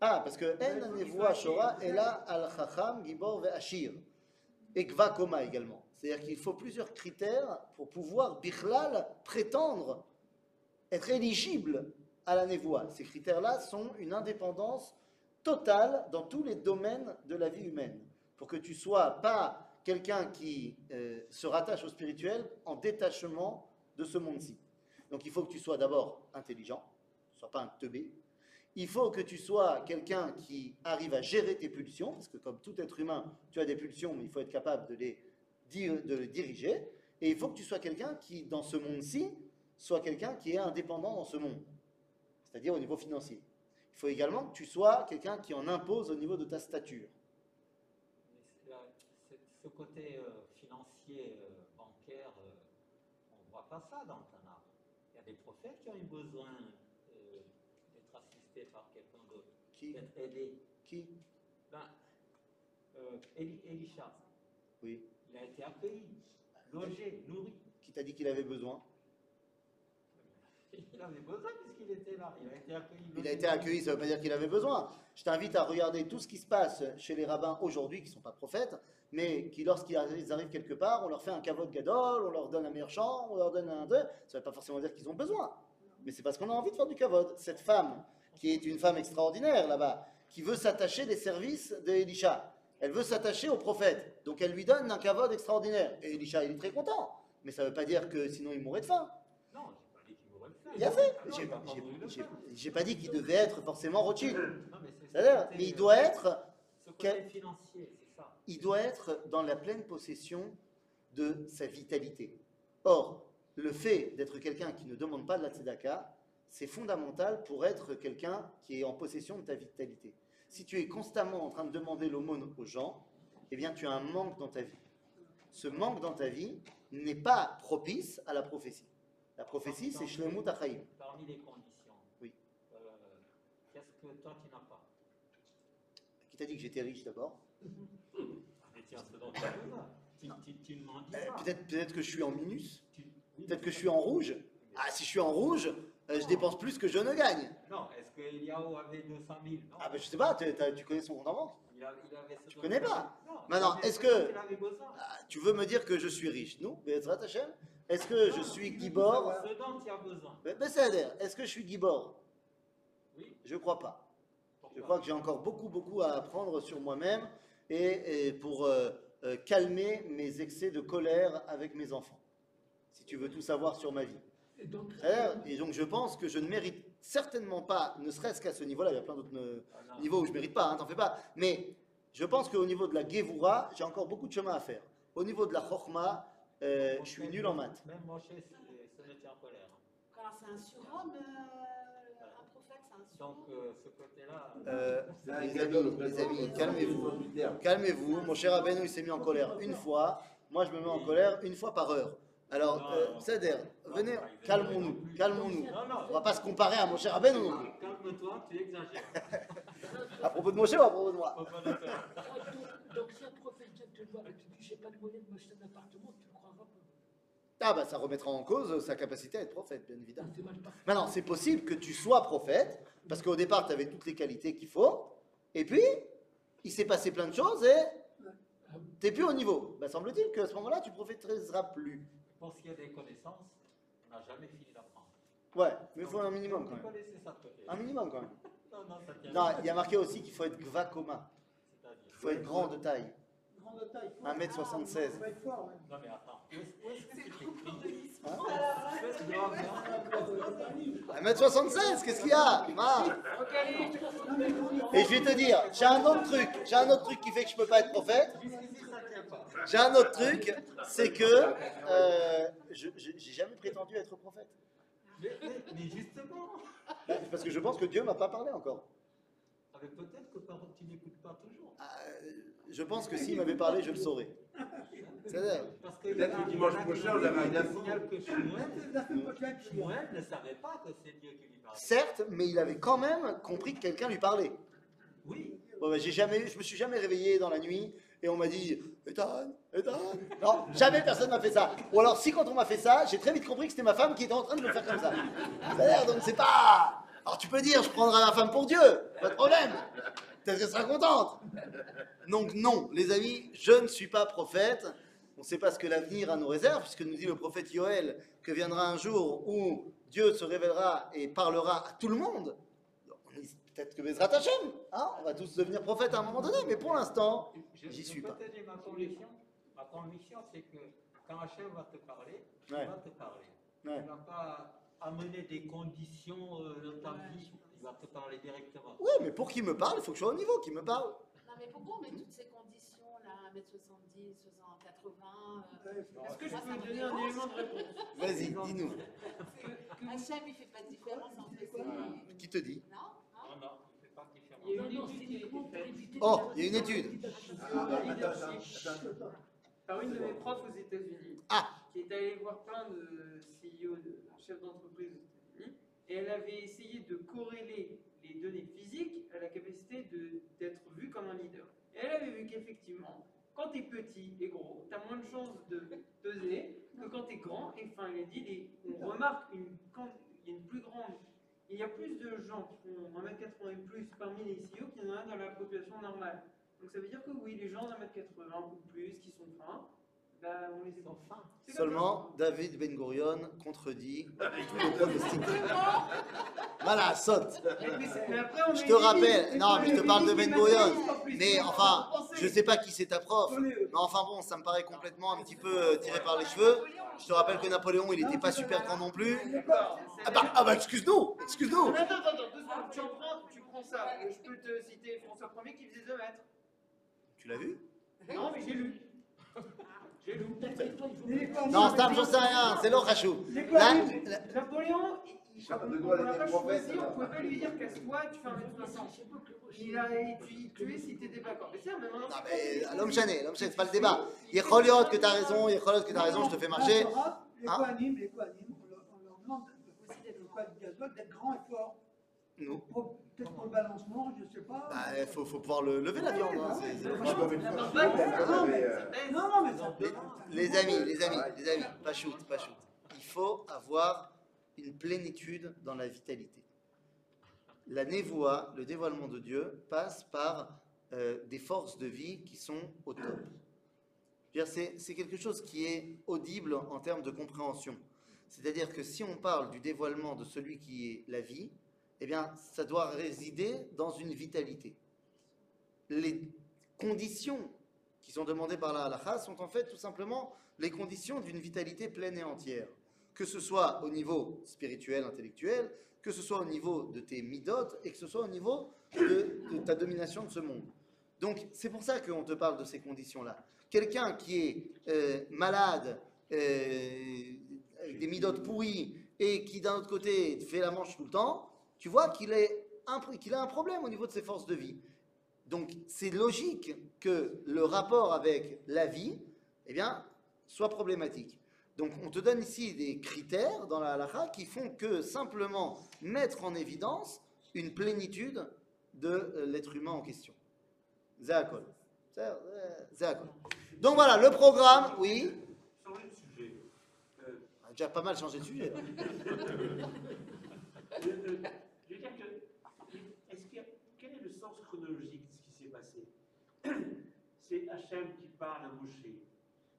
Ah, parce que En Nevoa Shora est là al Chacham, Gibor ve Ashir. Et Kva Koma également. C'est-à-dire qu'il faut plusieurs critères pour pouvoir, Bichlal, prétendre être éligible à la Nevoa. Ces critères-là sont une indépendance totale dans tous les domaines de la vie humaine. Pour que tu sois pas quelqu'un qui euh, se rattache au spirituel en détachement de ce monde-ci. Donc il faut que tu sois d'abord intelligent, sois pas un teubé. Il faut que tu sois quelqu'un qui arrive à gérer tes pulsions, parce que comme tout être humain, tu as des pulsions, mais il faut être capable de les, de les diriger. Et il faut que tu sois quelqu'un qui, dans ce monde-ci, soit quelqu'un qui est indépendant dans ce monde, c'est-à-dire au niveau financier. Il faut également que tu sois quelqu'un qui en impose au niveau de ta stature. C'est- ce côté euh, financier, euh, bancaire, euh, on ne voit pas ça dans le Tanakh. Il y a des prophètes qui ont eu besoin euh, d'être assistés par quelqu'un d'autre, Qui d'être aidés. Qui Ben, euh, Élisha, Oui. il a été accueilli, logé, nourri. Qui t'a dit qu'il avait besoin? Il avait besoin puisqu'il était là. Il a été accueilli. Il a été accueilli, ça ne veut pas dire qu'il avait besoin. Je t'invite à regarder tout ce qui se passe chez les rabbins aujourd'hui, qui ne sont pas prophètes, mais qui, lorsqu'ils arri- ils arrivent quelque part, on leur fait un kavod gadol, on leur donne un meilleur champ, on leur donne un deux. Ça ne veut pas forcément dire qu'ils ont besoin. Mais c'est parce qu'on a envie de faire du kavod. Cette femme, qui est une femme extraordinaire là-bas, qui veut s'attacher des services d'Elisha, elle veut s'attacher au prophète. Donc elle lui donne un kavod extraordinaire. Et Elisha, il est très content. Mais ça ne veut pas dire que sinon il mourrait de faim. Non, j'ai pas dit qu'il mourrait de faim. Il a fait. J'ai pas pas dit qu'il devait être forcément Rothschild. Non, mais c'est C'est-à-dire, côté, mais il doit être, ça. il doit être dans la pleine possession de sa vitalité. Or, le fait d'être quelqu'un qui ne demande pas de la tzedaka, c'est fondamental pour être quelqu'un qui est en possession de ta vitalité. Si tu es constamment en train de demander l'aumône aux gens, eh bien, tu as un manque dans ta vie. Ce manque dans ta vie n'est pas propice à la prophétie. La prophétie, c'est Shlemut Achaim. Parmi les conditions, Oui. euh, qu'est-ce que toi tu n'as pas? Qui t'a dit que j'étais riche d'abord? Mais tiens. Tu, tu, tu Euh. Peut-être peut que je suis en minus Peut-être que je suis en rouge Ah, si je suis en rouge, euh, je dépense plus que je ne gagne. Non, est-ce que Eliaou avait 200 000 Non. Ah, ben je sais pas, tu, connais son compte en banque il, a- il avait Tu connais pas Non, Maintenant, il est-ce ce que- Il avait. Ah, Tu veux me dire que je suis riche? Non Be'ezrat Hashem Est-ce que je suis Gibor Ce dont tu as besoin. Ben, est-ce que je suis Gibor Oui. Je crois pas. Pourquoi? Je crois que j'ai encore beaucoup, beaucoup à apprendre sur moi-même et, et pour euh, euh, calmer mes excès de colère avec mes enfants. Si tu veux tout savoir sur ma vie. Et donc, C'est-à-dire, Et donc je pense que je ne mérite certainement pas, ne serait-ce qu'à ce niveau-là, il y a plein d'autres euh, Ah, niveaux où je ne mérite pas, hein, t'en fais pas, mais je pense qu'au niveau de la Gevura, j'ai encore beaucoup de chemin à faire. Au niveau de la Chokhma, euh, je suis nul en maths. Même Moshe se se mettait en colère. Alors c'est un surhomme, euh, un prophète, c'est un surhomme. Donc, euh, ce côté-là. Euh, les amis, les amis, calmez-vous. Calmez-vous, mon cher Abenou, il s'est mis en colère une fois, moi je me mets en colère une fois par heure. Alors, euh, venez, calmons-nous, calmons-nous. On va pas se comparer à mon cher Abenou non plus. Calme-toi, tu exagères. À propos de mon cher ou à propos de moi le. Ah, donc, si un prophète vient te voir et te dit j'ai pas de monnaie de m'acheter un appartement, tu ne croiras pas. Ah bah ça remettra en cause sa capacité à être prophète, bien évidemment. Maintenant, c'est possible que tu sois prophète, parce qu'au départ, tu avais toutes les qualités qu'il faut, et puis, il s'est passé plein de choses et tu n'es plus au niveau. Bah, semble-t-il qu'à ce moment-là, tu prophétiseras plus. Pour ce qui est des connaissances, on n'a jamais fini d'apprendre. Ouais, mais il faut un minimum quand Vous même. connaissez ça peut-être Un minimum quand même. Non, non, ça tient. Non, il y a marqué aussi qu'il faut être gvakoma, C'est-à-dire. il faut être grand de taille, Grande taille. 1m76. Ça va être fort, ouais. Non, mais attends. Où est-ce où est-ce que c'est écrit Hein Faites grave, hein 1m76, qu'est-ce qu'il y a? Ah. Et je vais te dire, j'ai un autre truc, j'ai un autre truc qui fait que je peux pas être prophète. Jusqu'ici. J'ai un autre truc, c'est que euh, je j'ai jamais prétendu être prophète. Mais, mais- mais justement, Bah, Parce que je pense que Dieu m'a pas parlé encore. ah, mais peut-être que par- tu n'écoutes pas toujours. Euh, je pense que s'il m'avait parlé, je le saurais. C'est-à-dire, Parce que Peut-être que dimanche prochain, on avait un signal que Shmuel. Shmuel ne savait pas que c'est Dieu qui lui parlait. certes, mais il avait quand même compris que quelqu'un lui parlait. Oui, Bon, bah, j'ai jamais, je me suis jamais réveillé dans la nuit et on m'a dit Ethan, Ethan? Non, jamais personne m'a fait ça. Ou alors, si quand on m'a fait ça, j'ai très vite compris que c'était ma femme qui était en train de me faire comme ça. C'est-à-dire, donc c'est pas. Alors tu peux dire, je prendrai ma femme pour Dieu, pas de problème. Peut-être qu'elle sera contente. Donc non, les amis, je ne suis pas prophète. On ne sait pas ce que l'avenir a nous réserve, puisque nous dit le prophète Yoël que viendra un jour où Dieu se révélera et parlera à tout le monde. Peut-être que Bezrat Hashem, hein, on va tous devenir prophètes à un moment donné, mais pour l'instant, J'y suis pas. te dire ma conviction. Ma conviction, c'est que quand Hachem va te parler, il Ouais. va te parler. Ouais. Tu n'as pas amener des conditions euh, dans ta vie. Il va te parler directement. Ouais, mais pour qu'il me parle, il faut que je sois au niveau, qu'il me parle. Non, mais pourquoi on met toutes ces conditions là 1m70, 60, 80 euh, Est-ce que je peux me donner un élément de réponse Vas-y, dis-nous. Hachem, il fait pas de différence entre ces. Qui te dit? Non Hein Non, non, il ne fait pas différence. Il y a une étude qui a été faite Oh, il y a une étude. Par une de mes profs aux États-Unis, Ah. qui est allée voir plein de CEO, de chefs d'entreprise aux États-Unis, et elle avait essayé de corréler les données physiques à la capacité d'être vu comme un leader. Et elle avait vu qu'effectivement, quand tu es petit et gros, tu as moins de chances de peser que quand tu es grand et fin. Elle a dit, les- on remarque une, quand il y a une plus grande, il y a plus de gens qui font 1m80 et plus parmi les CEO qu'il y en a dans la population normale. Donc ça veut dire que oui, les gens d'un mètre 80 ou plus qui sont fins, bah, on les Seulement, David Ben Gurion contredit tous les pronostics. Voilà, saute. Je te rappelle, non, mais je te parle de Ben Gurion. Mais enfin, je sais pas qui c'est ta prof. Mais enfin bon, ça me paraît complètement un petit peu euh, tiré par les cheveux. Je te rappelle que Napoléon, il était pas super grand non plus. Ah bah, ah bah excuse-nous, excuse-nous. Attends, attends, attends, deux secondes. Tu en prends, tu prends ça. Je peux te citer François Ier qui faisait 2 mètres. Tu l'as vu? Non, mais j'ai lu. Non, Stam, j'en sais rien, c'est l'autre là- Napoléon, il, il, on l'a pas choisi, on pouvait pas lui dire casse-toi, tu fais un mètre 60. Je sais pas que moi, je- Il a été tué si t'étais pas d'accord. Mais c'est même Non mais l'homme chané, l'homme chané, c'est pas le débat. Yecholiot que t'as raison, Yecholiot que t'as raison, je te fais marcher. Les Hein les Kohanim, on leur, on leur demande de- de- le d'être grand et fort. Nous. Pour- Peut-être pour le balancement, je sais pas. Bah, il faut, faut pouvoir le lever la viande. hein, c'est- c'est- euh, Non, non, mais ça Les, les amis, les amis, les amis, pas shoot, pas shoot. Il faut avoir une plénitude dans la vitalité. La névoie, le dévoilement de Dieu, passe par euh, des forces de vie qui sont au top. Je veux dire, C'est c'est quelque chose qui est audible en termes de compréhension. C'est-à-dire que si on parle du dévoilement de celui qui est la vie, eh bien, ça doit résider dans une vitalité. Les conditions qui sont demandées par la halakha sont en fait tout simplement les conditions d'une vitalité pleine et entière. Que ce soit au niveau spirituel, intellectuel, que ce soit au niveau de tes midotes et que ce soit au niveau de, ta domination de ce monde. Donc c'est pour ça qu'on te parle de ces conditions-là. Quelqu'un qui est euh, malade, euh, avec des midotes pourries et qui d'un autre côté fait la manche tout le temps, tu vois qu'il qu'il a un problème au niveau de ses forces de vie. Donc c'est logique que le rapport avec la vie, eh bien, soit problématique. Donc on te donne ici des critères dans la halakha qui font que simplement mettre en évidence une plénitude de euh, l'être humain en question. Zéakol. Euh, Zéakol. Donc voilà, le programme, oui. Changer de sujet. Euh, On a déjà pas mal changé de sujet. là. euh, euh, je veux dire que, est-ce qu'il y a- quel est le sens chronologique de ce qui s'est passé C'est Hachem qui parle à Moshe.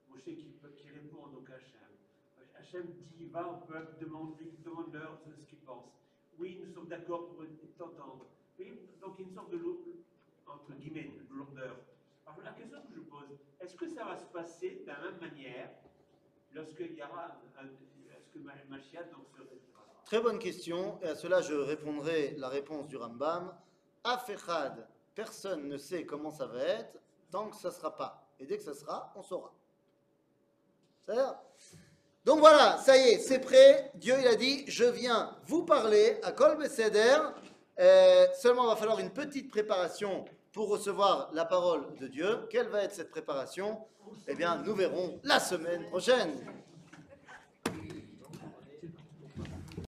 Moshe qui, qui répond donc à Hachem. Hachem dit va au peuple, demande-leur ce qu'ils pensent. Oui, nous sommes d'accord pour t'entendre. Donc il y a une sorte de, entre guillemets, de lourdeur. Alors la question que je pose, est-ce que ça va se passer de la même manière lorsqu'il y aura, Ma- Mashiach donc se Très bonne question. Et à cela, je répondrai la réponse du Rambam. Afechad, personne ne sait comment ça va être tant que ça ne sera pas. Et dès que ça sera, on saura. C'est-à-dire Donc voilà, ça y est, c'est prêt. Dieu, il a dit, je viens vous parler à Kol Beseder. Euh, seulement, il va falloir une petite préparation pour recevoir la parole de Dieu. Quelle va être cette préparation? Eh bien, nous verrons la semaine prochaine.